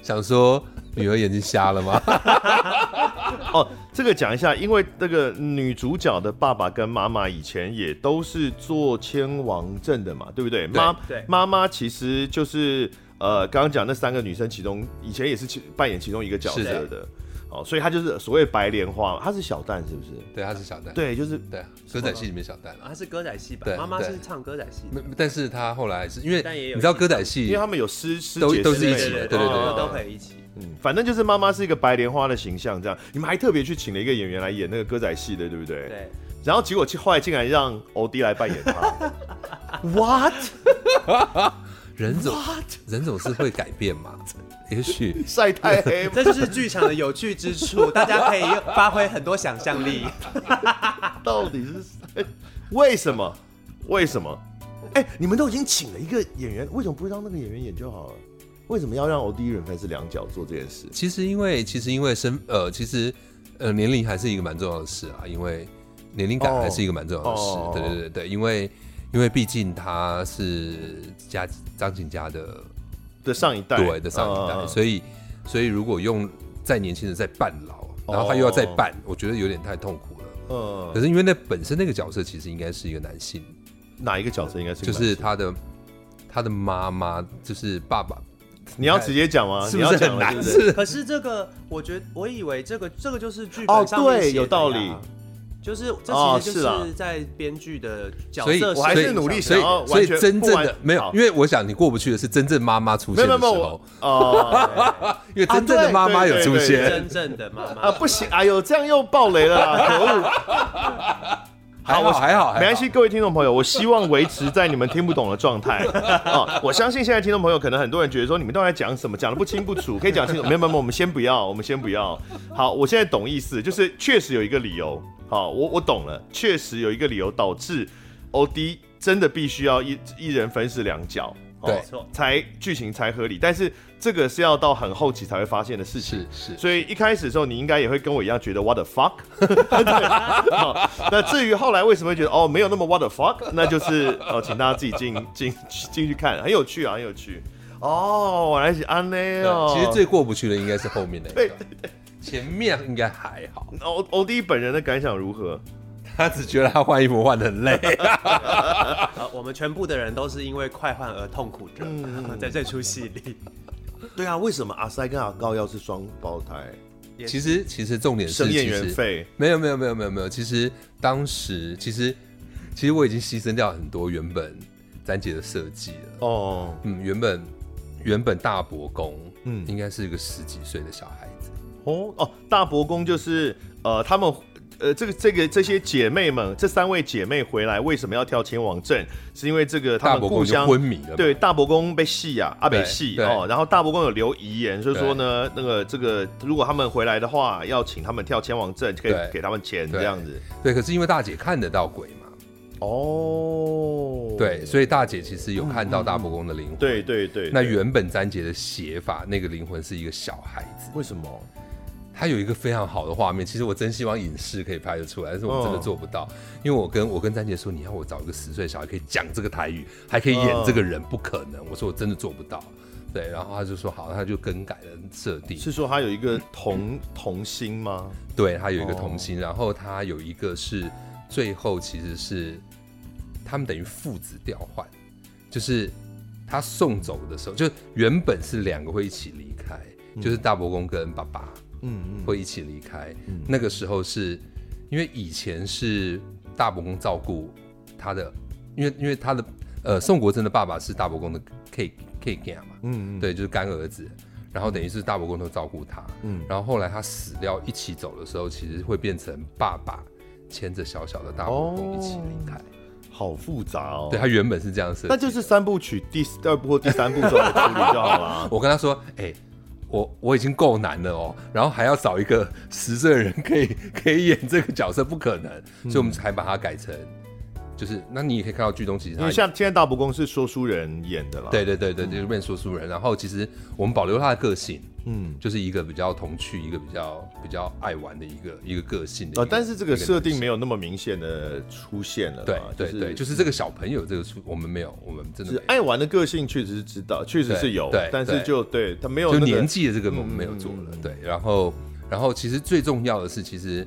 想说。女儿眼睛瞎了吗？哦，这个讲一下，因为那个女主角的爸爸跟妈妈以前也都是做千王镇的嘛，对不对？妈，对，妈妈其实就是呃，刚刚讲那三个女生其中，以前也是其扮演其中一个角色的。哦，所以她就是所谓白莲花，她是小旦是不是？对，她是小旦。对，就是对歌仔戏里面小旦，她是歌仔戏吧？妈妈是唱歌仔戏。但是她后来是因为你知道歌仔戏，因为他们有师师都都是一起的，对对对，都可以一起。嗯，反正就是妈妈是一个白莲花的形象，这样。你们还特别去请了一个演员来演那个歌仔戏的，对不对？对。然后结果后来竟然让欧弟来扮演他。What？人总人总是会改变嘛？也许晒太黑，这就是剧场的有趣之处，大家可以发挥很多想象力。到底是为什么？为什么？哎，你们都已经请了一个演员，为什么不会让那个演员演就好了？为什么要让欧第一人分是两脚做这件事？其实因为，其实因为身呃，其实呃，年龄还是一个蛮重要的事啊。因为年龄感还是一个蛮重要的事。Oh. 对对对对，因为因为毕竟他是家张景家的的上一代，对的上一代，oh. 所以所以如果用再年轻的再扮老，然后他又要再扮，oh. 我觉得有点太痛苦了。嗯，oh. 可是因为那本身那个角色其实应该是一个男性，哪一个角色应该是就是他的他的妈妈，就是爸爸。你要直接讲吗？是不是很难？是。可是这个，我觉得我以为这个这个就是剧本上。对，有道理。就是这其实就是在编剧的角色，所以我还是努力所以所以真正的没有，因为我想你过不去的是真正妈妈出现的时候。哦，因为真正的妈妈有出现，真正的妈妈啊，不行，哎呦，这样又爆雷了，可恶。好，我还好，没关系。各位听众朋友，我希望维持在你们听不懂的状态啊！我相信现在听众朋友可能很多人觉得说，你们到底在讲什么，讲的不清不楚，可以讲清楚。没有没有，我们先不要，我们先不要。好，我现在懂意思，就是确实有一个理由。好，我我懂了，确实有一个理由导致 O D 真的必须要一一人分饰两角。对，才剧情才合理，但是这个是要到很后期才会发现的事情，是是，所以一开始的时候你应该也会跟我一样觉得 what the fuck，那至于后来为什么会觉得哦没有那么 what the fuck，那就是哦请大家自己进进进去看，很有趣啊，很有趣。哦，我来是安内哦，其实最过不去的应该是后面的，对对对，前面应该还好，欧欧弟本人的感想如何？他只觉得他换衣服换的很累。呃，我们全部的人都是因为快换而痛苦着，嗯、在这出戏里。对啊，为什么阿塞跟阿高要是双胞胎？其实其实重点是生演员费。没有没有没有没有没有，其实当时其实其实我已经牺牲掉很多原本詹姐的设计了。哦，嗯，原本原本大伯公嗯。应该是一个十几岁的小孩子。哦哦，大伯公就是呃他们。呃，这个这个这些姐妹们，这三位姐妹回来为什么要跳千王阵？是因为这个他们故乡昏迷了。对，大伯公被戏啊，阿北戏哦。然后大伯公有留遗言，所以说呢，那个这个如果他们回来的话，要请他们跳千王阵，可以给他们钱这样子。对，可是因为大姐看得到鬼嘛。哦。对，所以大姐其实有看到大伯公的灵魂。对对对。那原本詹杰的写法，那个灵魂是一个小孩子。为什么？他有一个非常好的画面，其实我真希望影视可以拍得出来，但是我真的做不到，哦、因为我跟我跟詹杰说，你要我找一个十岁小孩可以讲这个台语，还可以演这个人，不可能。我说我真的做不到，对，然后他就说好，他就更改了设定。是说他有一个童童心吗？对，他有一个童心，然后他有一个是最后其实是他们等于父子调换，就是他送走的时候，就原本是两个会一起离开，嗯、就是大伯公跟爸爸。嗯，嗯，会一起离开。嗯，那个时候是因为以前是大伯公照顾他的，因为因为他的呃宋国珍的爸爸是大伯公的 K K 干嘛，嗯嗯，对，就是干儿子，然后等于是大伯公都照顾他，嗯，然后后来他死掉一起走的时候，其实会变成爸爸牵着小小的大伯公一起离开，哦，好复杂哦。对，他原本是这样设计，那就是三部曲第二部或第三部时候来处理就好了。我跟他说，哎，欸。我我已经够难了哦，然后还要找一个十岁的人可以 可以演这个角色，不可能，所以我们才把它改成，就是那你也可以看到剧中其实，因为像现在大伯公是说书人演的了，对对对对，就是变说书人，然后其实我们保留他的个性。嗯，就是一个比较童趣，一个比较比较爱玩的一个一个个性的。但是这个设定没有那么明显的出现了。对对对，就是这个小朋友这个出，我们没有，我们真的是爱玩的个性确实是知道，确实是有。对，但是就对他没有，就年纪的这个我们没有做了。对，然后然后其实最重要的是，其实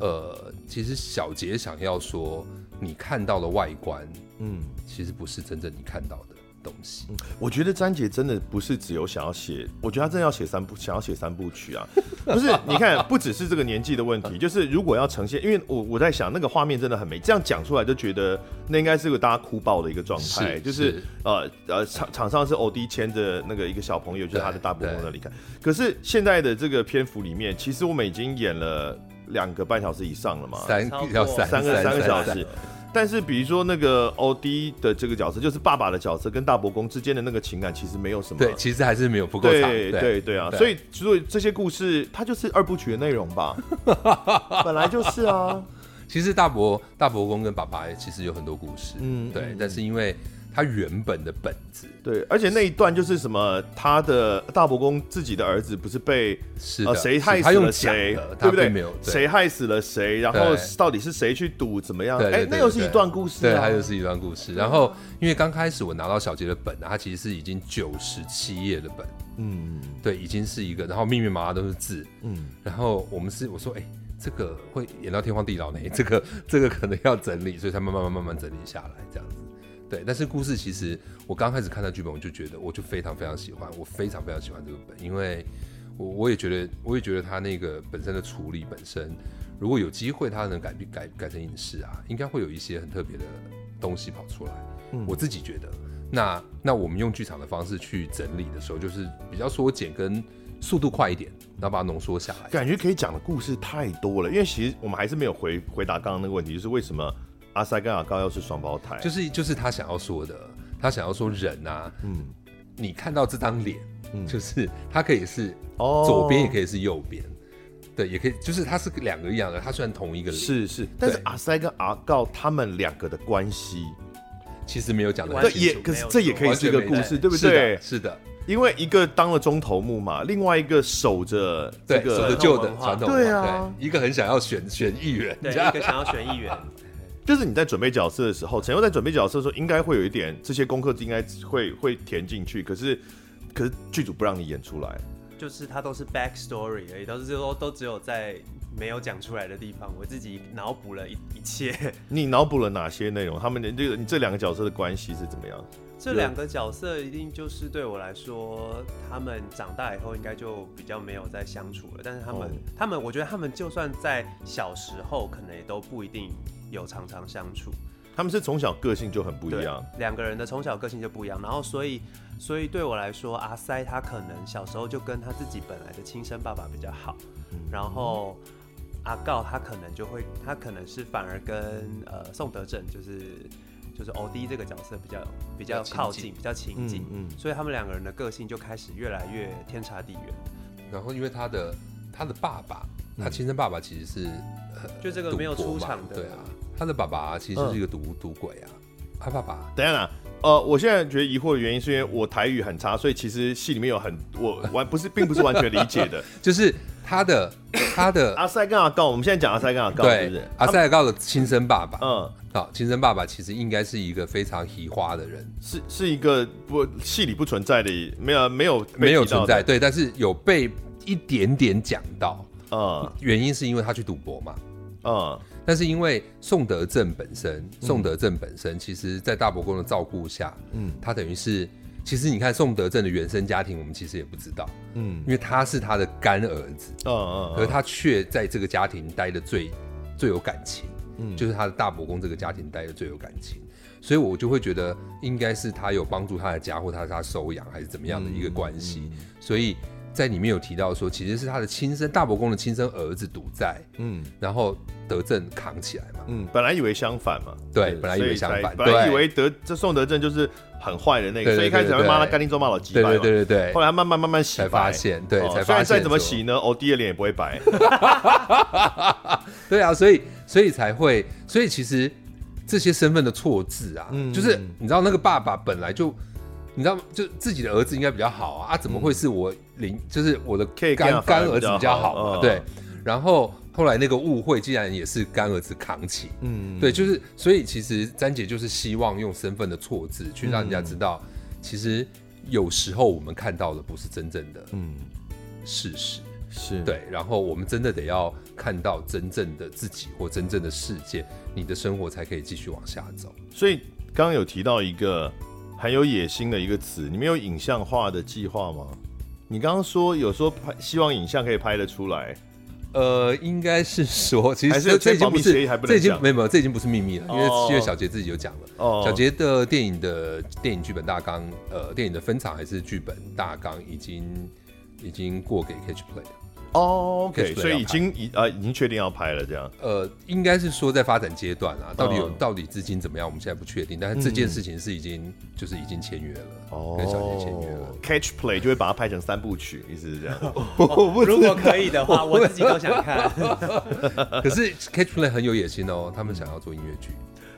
呃，其实小杰想要说，你看到的外观，嗯，其实不是真正你看到的。东西，我觉得詹杰真的不是只有想要写，我觉得他真的要写三部，想要写三部曲啊。不是，你看，不只是这个年纪的问题，就是如果要呈现，因为我我在想那个画面真的很美，这样讲出来就觉得那应该是个大家哭爆的一个状态，就是，是呃呃场场上是欧弟牵着那个一个小朋友，就是他的大伯公的离开。可是现在的这个篇幅里面，其实我们已经演了两个半小时以上了嘛，三要三三个三个小时。但是，比如说那个欧弟的这个角色，就是爸爸的角色，跟大伯公之间的那个情感，其实没有什么。对，其实还是没有不够长。对对对啊，所以所以这些故事，它就是二部曲的内容吧？本来就是啊。其实大伯大伯公跟爸爸其实有很多故事，嗯，对，但是因为。他原本的本子，对，而且那一段就是什么，他的大伯公自己的儿子不是被是的谁害死了谁，对不对？没有谁害死了谁，然后到底是谁去赌怎么样？哎，那又是一段故事，对，他又是一段故事。然后因为刚开始我拿到小杰的本，他其实是已经九十七页的本，嗯，对，已经是一个，然后密密麻麻都是字，嗯，然后我们是我说，哎，这个会演到天荒地老呢，这个这个可能要整理，所以才慢慢慢慢慢整理下来这样子。对，但是故事其实我刚开始看到剧本，我就觉得我就非常非常喜欢，我非常非常喜欢这个本，因为我我也觉得我也觉得他那个本身的处理本身，如果有机会他能改改改成影视啊，应该会有一些很特别的东西跑出来。嗯，我自己觉得，那那我们用剧场的方式去整理的时候，就是比较缩减跟速度快一点，然后把它浓缩下来，感觉可以讲的故事太多了。因为其实我们还是没有回回答刚刚那个问题，就是为什么。阿塞跟阿高又是双胞胎，就是就是他想要说的，他想要说人啊，嗯，你看到这张脸，嗯，就是他可以是哦，左边也可以是右边，对，也可以，就是他是两个一样的，他虽然同一个人，是是，但是阿塞跟阿高他们两个的关系其实没有讲的，也可是这也可以是一个故事，对不对？是的，因为一个当了中头目嘛，另外一个守着这个守着旧的传统，对啊，一个很想要选选议员，对，一个想要选议员。就是你在准备角色的时候，陈佑在准备角色的时候，应该会有一点这些功课，应该会会填进去。可是，可是剧组不让你演出来，就是它都是 back story 而已，都是都都只有在没有讲出来的地方，我自己脑补了一一切。你脑补了哪些内容？他们的这个你这两个角色的关系是怎么样？这两个角色一定就是对我来说，他们长大以后应该就比较没有再相处了。但是他们，哦、他们，我觉得他们就算在小时候，可能也都不一定有常常相处。他们是从小个性就很不一样，两个人的从小个性就不一样。然后，所以，所以对我来说，阿塞他可能小时候就跟他自己本来的亲生爸爸比较好，嗯、然后。阿告他可能就会，他可能是反而跟呃宋德正就是就是欧弟这个角色比较比较靠近，比较亲近，嗯，嗯，所以他们两个人的个性就开始越来越天差地远。然后因为他的他的爸爸，他亲生爸爸其实是、呃、就这个没有出场的，对啊，他的爸爸其实是一个赌赌、嗯、鬼啊，他爸爸。等一下，呃，我现在觉得疑惑的原因是因为我台语很差，所以其实戏里面有很我完不是并不是完全理解的，就是。他的他的阿塞跟阿告，我们现在讲阿塞跟阿告，对，是是？阿塞阿告的亲生爸爸，嗯，好，亲生爸爸其实应该是一个非常奇花的人，是是一个不戏里不存在的，没有没有没有存在，对，但是有被一点点讲到，嗯，原因是因为他去赌博嘛，嗯，但是因为宋德正本身，宋德正本身，其实在大伯公的照顾下，嗯，他等于是。其实你看宋德正的原生家庭，我们其实也不知道，嗯，因为他是他的干儿子，嗯嗯，而他却在这个家庭待的最最有感情，嗯，就是他的大伯公这个家庭待的最有感情，所以我就会觉得应该是他有帮助他的家，或他是他收养还是怎么样的一个关系，所以在里面有提到说，其实是他的亲生大伯公的亲生儿子赌债，嗯，然后德政扛起来嘛，嗯，本来以为相反嘛，对，本来以为相反，本来以为德这宋德正就是。很坏的那个，所以一开始会骂他干净做骂老鸡，对对对对对。后来慢慢慢慢洗白，才发现，对，才发现。再怎么洗呢，欧弟的脸也不会白。对啊，所以所以才会，所以其实这些身份的错字啊，就是你知道那个爸爸本来就，你知道就自己的儿子应该比较好啊，啊怎么会是我邻，就是我的干干儿子比较好嘛？对，然后。后来那个误会竟然也是干儿子扛起，嗯，对，就是所以其实詹姐就是希望用身份的错字去让人家知道，其实有时候我们看到的不是真正的，嗯，事实。是。对，然后我们真的得要看到真正的自己或真正的世界，你的生活才可以继续往下走。所以刚刚有提到一个很有野心的一个词，你们有影像化的计划吗？你刚刚说有说拍，希望影像可以拍得出来。呃，应该是说，其实这这已经不是，这已经没有没有，这已经不是秘密了，因为因为小杰自己就讲了。哦，小杰的电影的电影剧本大纲，呃，电影的分场还是剧本大纲，已经已经过给 Catch Play 了。哦，OK，所以已经已呃已经确定要拍了，这样。呃，应该是说在发展阶段啊，到底有到底资金怎么样，我们现在不确定。但是这件事情是已经就是已经签约了，哦，跟小杰签约了。Catch Play 就会把它拍成三部曲，意思是这样。如果可以的话，我自己都想看。可是 Catch Play 很有野心哦，他们想要做音乐剧。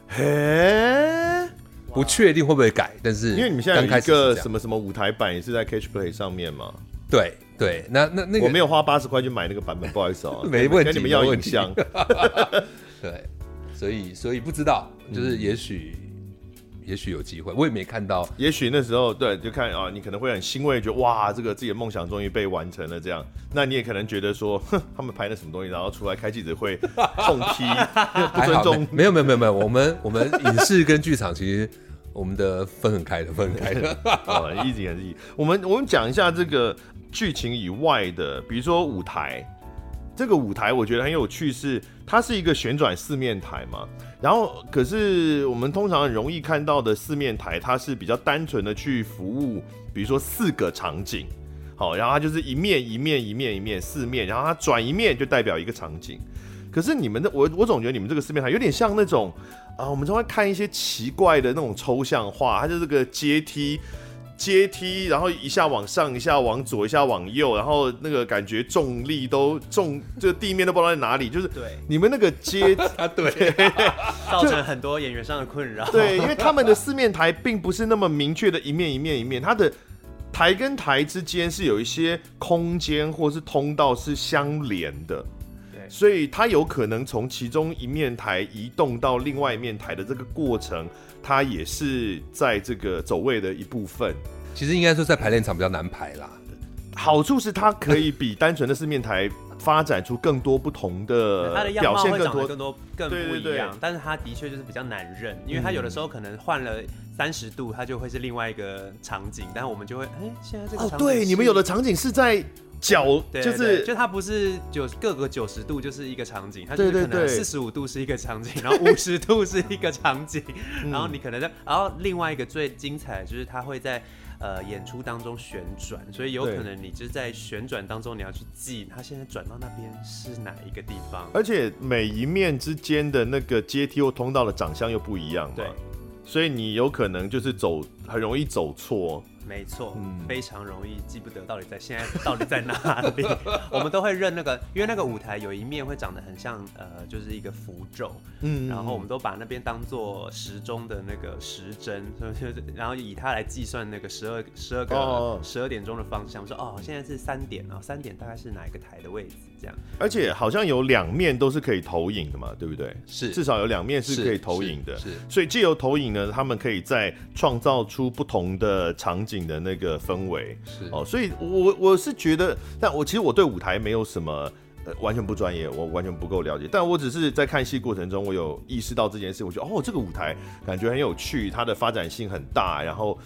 嘿，不确定会不会改，但是因为你们现在有一个什么什么舞台版也是在 Catch Play 上面嘛。对对，那那那个我没有花八十块去买那个版本，不好意思哦，没问题，跟你们要影像。对，所以所以不知道，就是也许、嗯、也许有机会，我也没看到。也许那时候对，就看啊，你可能会很欣慰，觉得哇，这个自己的梦想终于被完成了这样。那你也可能觉得说，哼，他们拍了什么东西，然后出来开记者会痛批 不尊重。没有没有没有没有，我们我们影视跟剧场其实我们的分很开的，分很开的。啊，一直也是一。我们我们讲一下这个。剧情以外的，比如说舞台，这个舞台我觉得很有趣是，它是一个旋转四面台嘛。然后，可是我们通常很容易看到的四面台，它是比较单纯的去服务，比如说四个场景，好，然后它就是一面一面一面一面四面，然后它转一面就代表一个场景。可是你们的我我总觉得你们这个四面台有点像那种啊，我们常会看一些奇怪的那种抽象画，它就是个阶梯。阶梯，然后一下往上，一下往左，一下往右，然后那个感觉重力都重，这地面都不知道在哪里，就是对。你们那个阶啊，对，造成很多演员上的困扰。对，因为他们的四面台并不是那么明确的一面一面一面，它的台跟台之间是有一些空间或是通道是相连的，对，所以它有可能从其中一面台移动到另外一面台的这个过程。它也是在这个走位的一部分。其实应该说在排练场比较难排啦。好处是它可以比单纯的四面台发展出更多不同的他的样表现，貌会长得更更多更不一样。但是他的确就是比较难认，因为他有的时候可能换了三十度，它就会是另外一个场景，但是我们就会哎、欸，现在这个场景哦，对，你们有的场景是在。角就是，就它不是九各个九十度就是一个场景，它就是可能四十五度是一个场景，然后五十度是一个场景，然后你可能在，然后另外一个最精彩的就是它会在呃演出当中旋转，所以有可能你就是在旋转当中你要去记它现在转到那边是哪一个地方，而且每一面之间的那个阶梯或通道的长相又不一样嘛，对，所以你有可能就是走很容易走错。没错，嗯，非常容易记不得到底在现在到底在哪里。我们都会认那个，因为那个舞台有一面会长得很像，呃，就是一个符咒，嗯，然后我们都把那边当做时钟的那个时针，然后以它来计算那个十二十二个十二点钟的方向。我说哦，现在是三点，然后三点大概是哪一个台的位置？这样。而且好像有两面都是可以投影的嘛，对不对？是，至少有两面是可以投影的。是，是，所以借由投影呢，他们可以再创造出不同的场景。的那个氛围是哦，所以我我是觉得，但我其实我对舞台没有什么呃完全不专业，我完全不够了解，但我只是在看戏过程中，我有意识到这件事，我觉得哦，这个舞台感觉很有趣，它的发展性很大，然后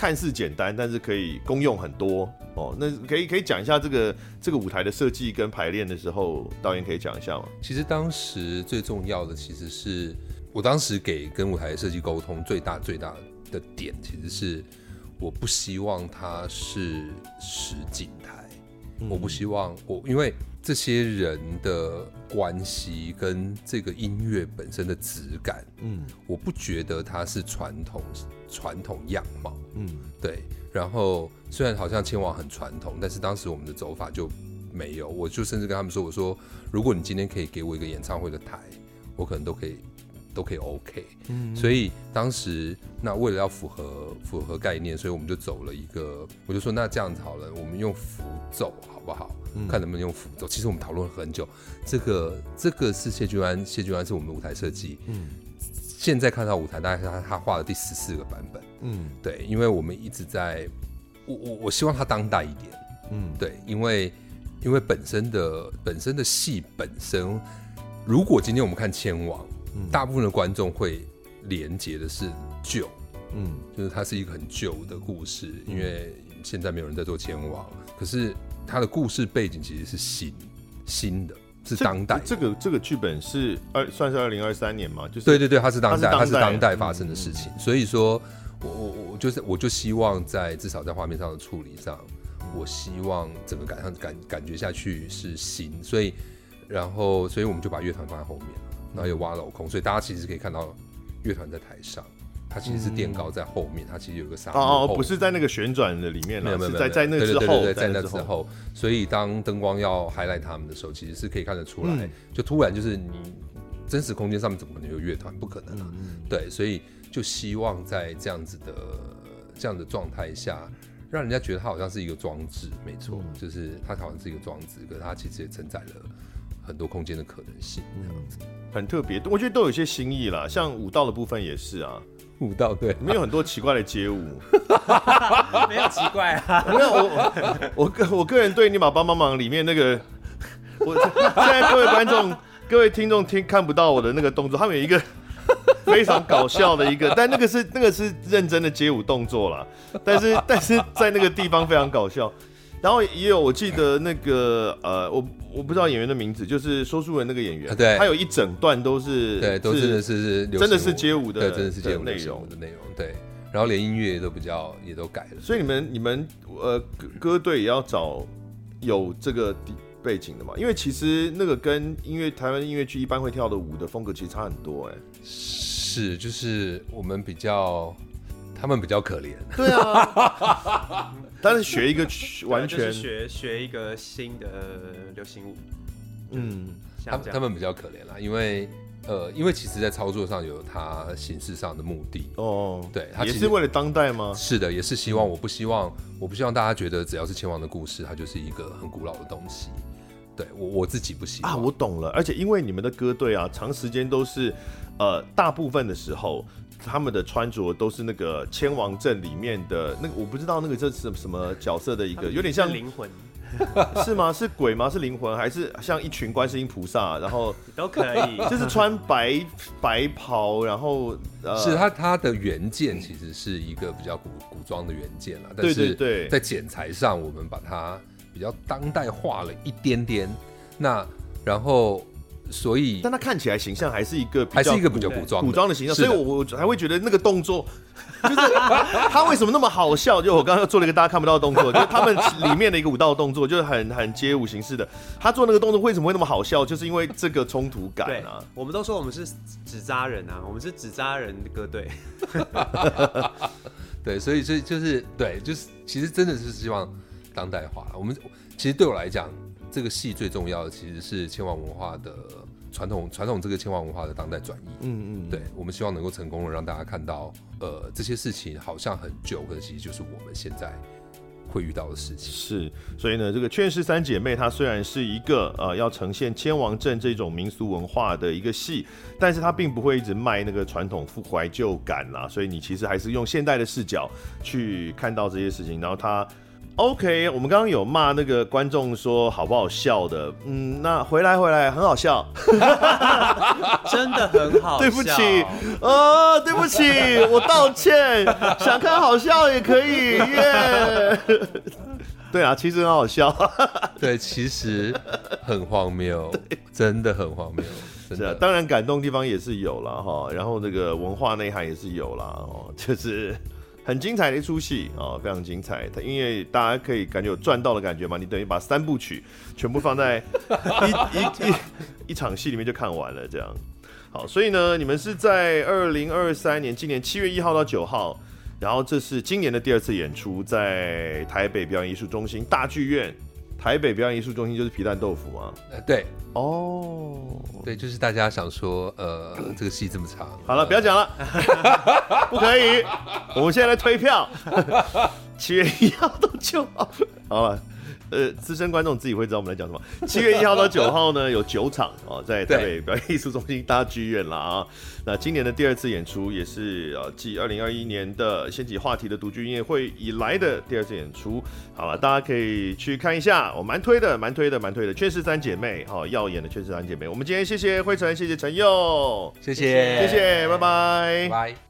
看似简单，但是可以功用很多哦。那可以可以讲一下这个这个舞台的设计跟排练的时候，导演可以讲一下吗？其实当时最重要的，其实是我当时给跟舞台设计沟通最大最大的点，其实是。我不希望它是实景台，嗯、我不希望我因为这些人的关系跟这个音乐本身的质感，嗯，我不觉得它是传统传统样貌，嗯，对。然后虽然好像千王很传统，但是当时我们的走法就没有，我就甚至跟他们说，我说如果你今天可以给我一个演唱会的台，我可能都可以。都可以 OK，嗯，所以当时那为了要符合符合概念，所以我们就走了一个，我就说那这样子好了，我们用符咒好不好？嗯，看能不能用符咒。其实我们讨论了很久，这个这个是谢君安，谢君安是我们的舞台设计，嗯，现在看到舞台大概是他他画的第十四个版本，嗯，对，因为我们一直在，我我我希望他当代一点，嗯，对，因为因为本身的本身的戏本身，如果今天我们看千王。大部分的观众会连接的是旧，嗯，就是它是一个很旧的故事，因为现在没有人在做千王，可是它的故事背景其实是新新的，是当代。这个这个剧本是二算是二零二三年嘛？就是对对对，它是当代，它是当代发生的事情。所以说我我我就是我就希望在至少在画面上的处理上，我希望整个感上感感觉下去是新，所以然后所以我们就把乐团放在后面了。然后有挖镂空，所以大家其实可以看到乐团在台上，它其实是垫高在后面，它其实有个沙哦哦，不是在那个旋转的里面了，没有没有，在在那之后，对对对对，在那之后，所以当灯光要 highlight 他们的时候，其实是可以看得出来，嗯、就突然就是你真实空间上面怎么可能有乐团？不可能啊，嗯、对，所以就希望在这样子的这样的状态下，让人家觉得它好像是一个装置，没错，嗯、就是它好像是一个装置，可是它其实也承载了。很多空间的可能性，这样子很特别，我觉得都有一些新意啦。像舞蹈的部分也是啊，舞蹈对，没有很多奇怪的街舞，没有奇怪啊。没有我我个我个人对你把帮帮忙里面那个，我现在各位观众、各位听众听看不到我的那个动作，他们有一个非常搞笑的一个，但那个是那个是认真的街舞动作啦，但是但是在那个地方非常搞笑。然后也有，我记得那个呃，我我不知道演员的名字，就是说书人那个演员，对，他有一整段都是，对，都是是是，真的是街舞的，对，真的是街舞内容的内容，对。然后连音乐也都比较也都改了，所以你们你们呃歌歌队也要找有这个底背景的嘛？因为其实那个跟音乐台湾音乐剧一般会跳的舞的风格其实差很多哎。是，就是我们比较。他们比较可怜，对啊，但是学一个完全学学一个新的流行舞，嗯，他他们比较可怜啦，因为呃，因为其实在操作上有它形式上的目的。哦，对，他也是为了当代吗？是的，也是希望，我不希望，我不希望大家觉得只要是千王的故事，它就是一个很古老的东西，对我我自己不希望。啊，我懂了，而且因为你们的歌队啊，长时间都是呃，大部分的时候。他们的穿着都是那个千王镇里面的那个，我不知道那个这是什么角色的一个，有点像灵魂，是吗？是鬼吗？是灵魂，还是像一群观世音菩萨？然后 都可以，就是穿白白袍，然后呃，是它它的原件其实是一个比较古古装的原件了，但是在剪裁上我们把它比较当代化了一点点。那然后。所以，但他看起来形象还是一个还是一个比较古装古装的形象，所以我我还会觉得那个动作，就是他为什么那么好笑？就我刚刚做了一个大家看不到的动作，就是他们里面的一个舞蹈动作，就是很很街舞形式的。他做那个动作为什么会那么好笑？就是因为这个冲突感啊。我们都说我们是纸扎人啊，我们是纸扎人的歌队。对，所以所以就是对，就是其实真的是希望当代化。我们其实对我来讲。这个戏最重要的其实是千王文化的传统，传统这个千王文化的当代转移。嗯嗯，对，我们希望能够成功的让大家看到，呃，这些事情好像很旧，可是其实就是我们现在会遇到的事情。是，所以呢，这个《劝世三姐妹》它虽然是一个呃要呈现千王镇这种民俗文化的一个戏，但是它并不会一直卖那个传统复怀旧感啦。所以你其实还是用现代的视角去看到这些事情，然后它。OK，我们刚刚有骂那个观众说好不好笑的，嗯，那回来回来很好笑，真的很好笑。对不起，哦，对不起，我道歉。想看好笑也可以，耶、yeah。对啊，其实很好笑。对，其实很荒谬，真的很荒谬。是啊，当然感动地方也是有了哈，然后那个文化内涵也是有了哦，就是。很精彩的一出戏啊，非常精彩。它因为大家可以感觉有赚到的感觉嘛，你等于把三部曲全部放在 一一一一场戏里面就看完了，这样。好，所以呢，你们是在二零二三年今年七月一号到九号，然后这是今年的第二次演出，在台北表演艺术中心大剧院。台北表演艺术中心就是皮蛋豆腐吗？呃，对，哦，对，就是大家想说，呃，这个戏这么长，好了，不要讲了，不可以，我们现在来推票，七月一号到九号，好了。呃，资深观众自己会知道我们在讲什么。七月一号到九号呢，有九场哦，在台北表演艺术中心大剧院了啊。那今年的第二次演出，也是呃继二零二一年的掀起话题的独居音乐会以来的第二次演出。好了，大家可以去看一下，我蛮推的，蛮推的，蛮推的。确实三姐妹，好、哦，耀眼的确实三姐妹。我们今天谢谢慧晨，谢谢陈佑，谢谢，谢谢，拜拜，拜。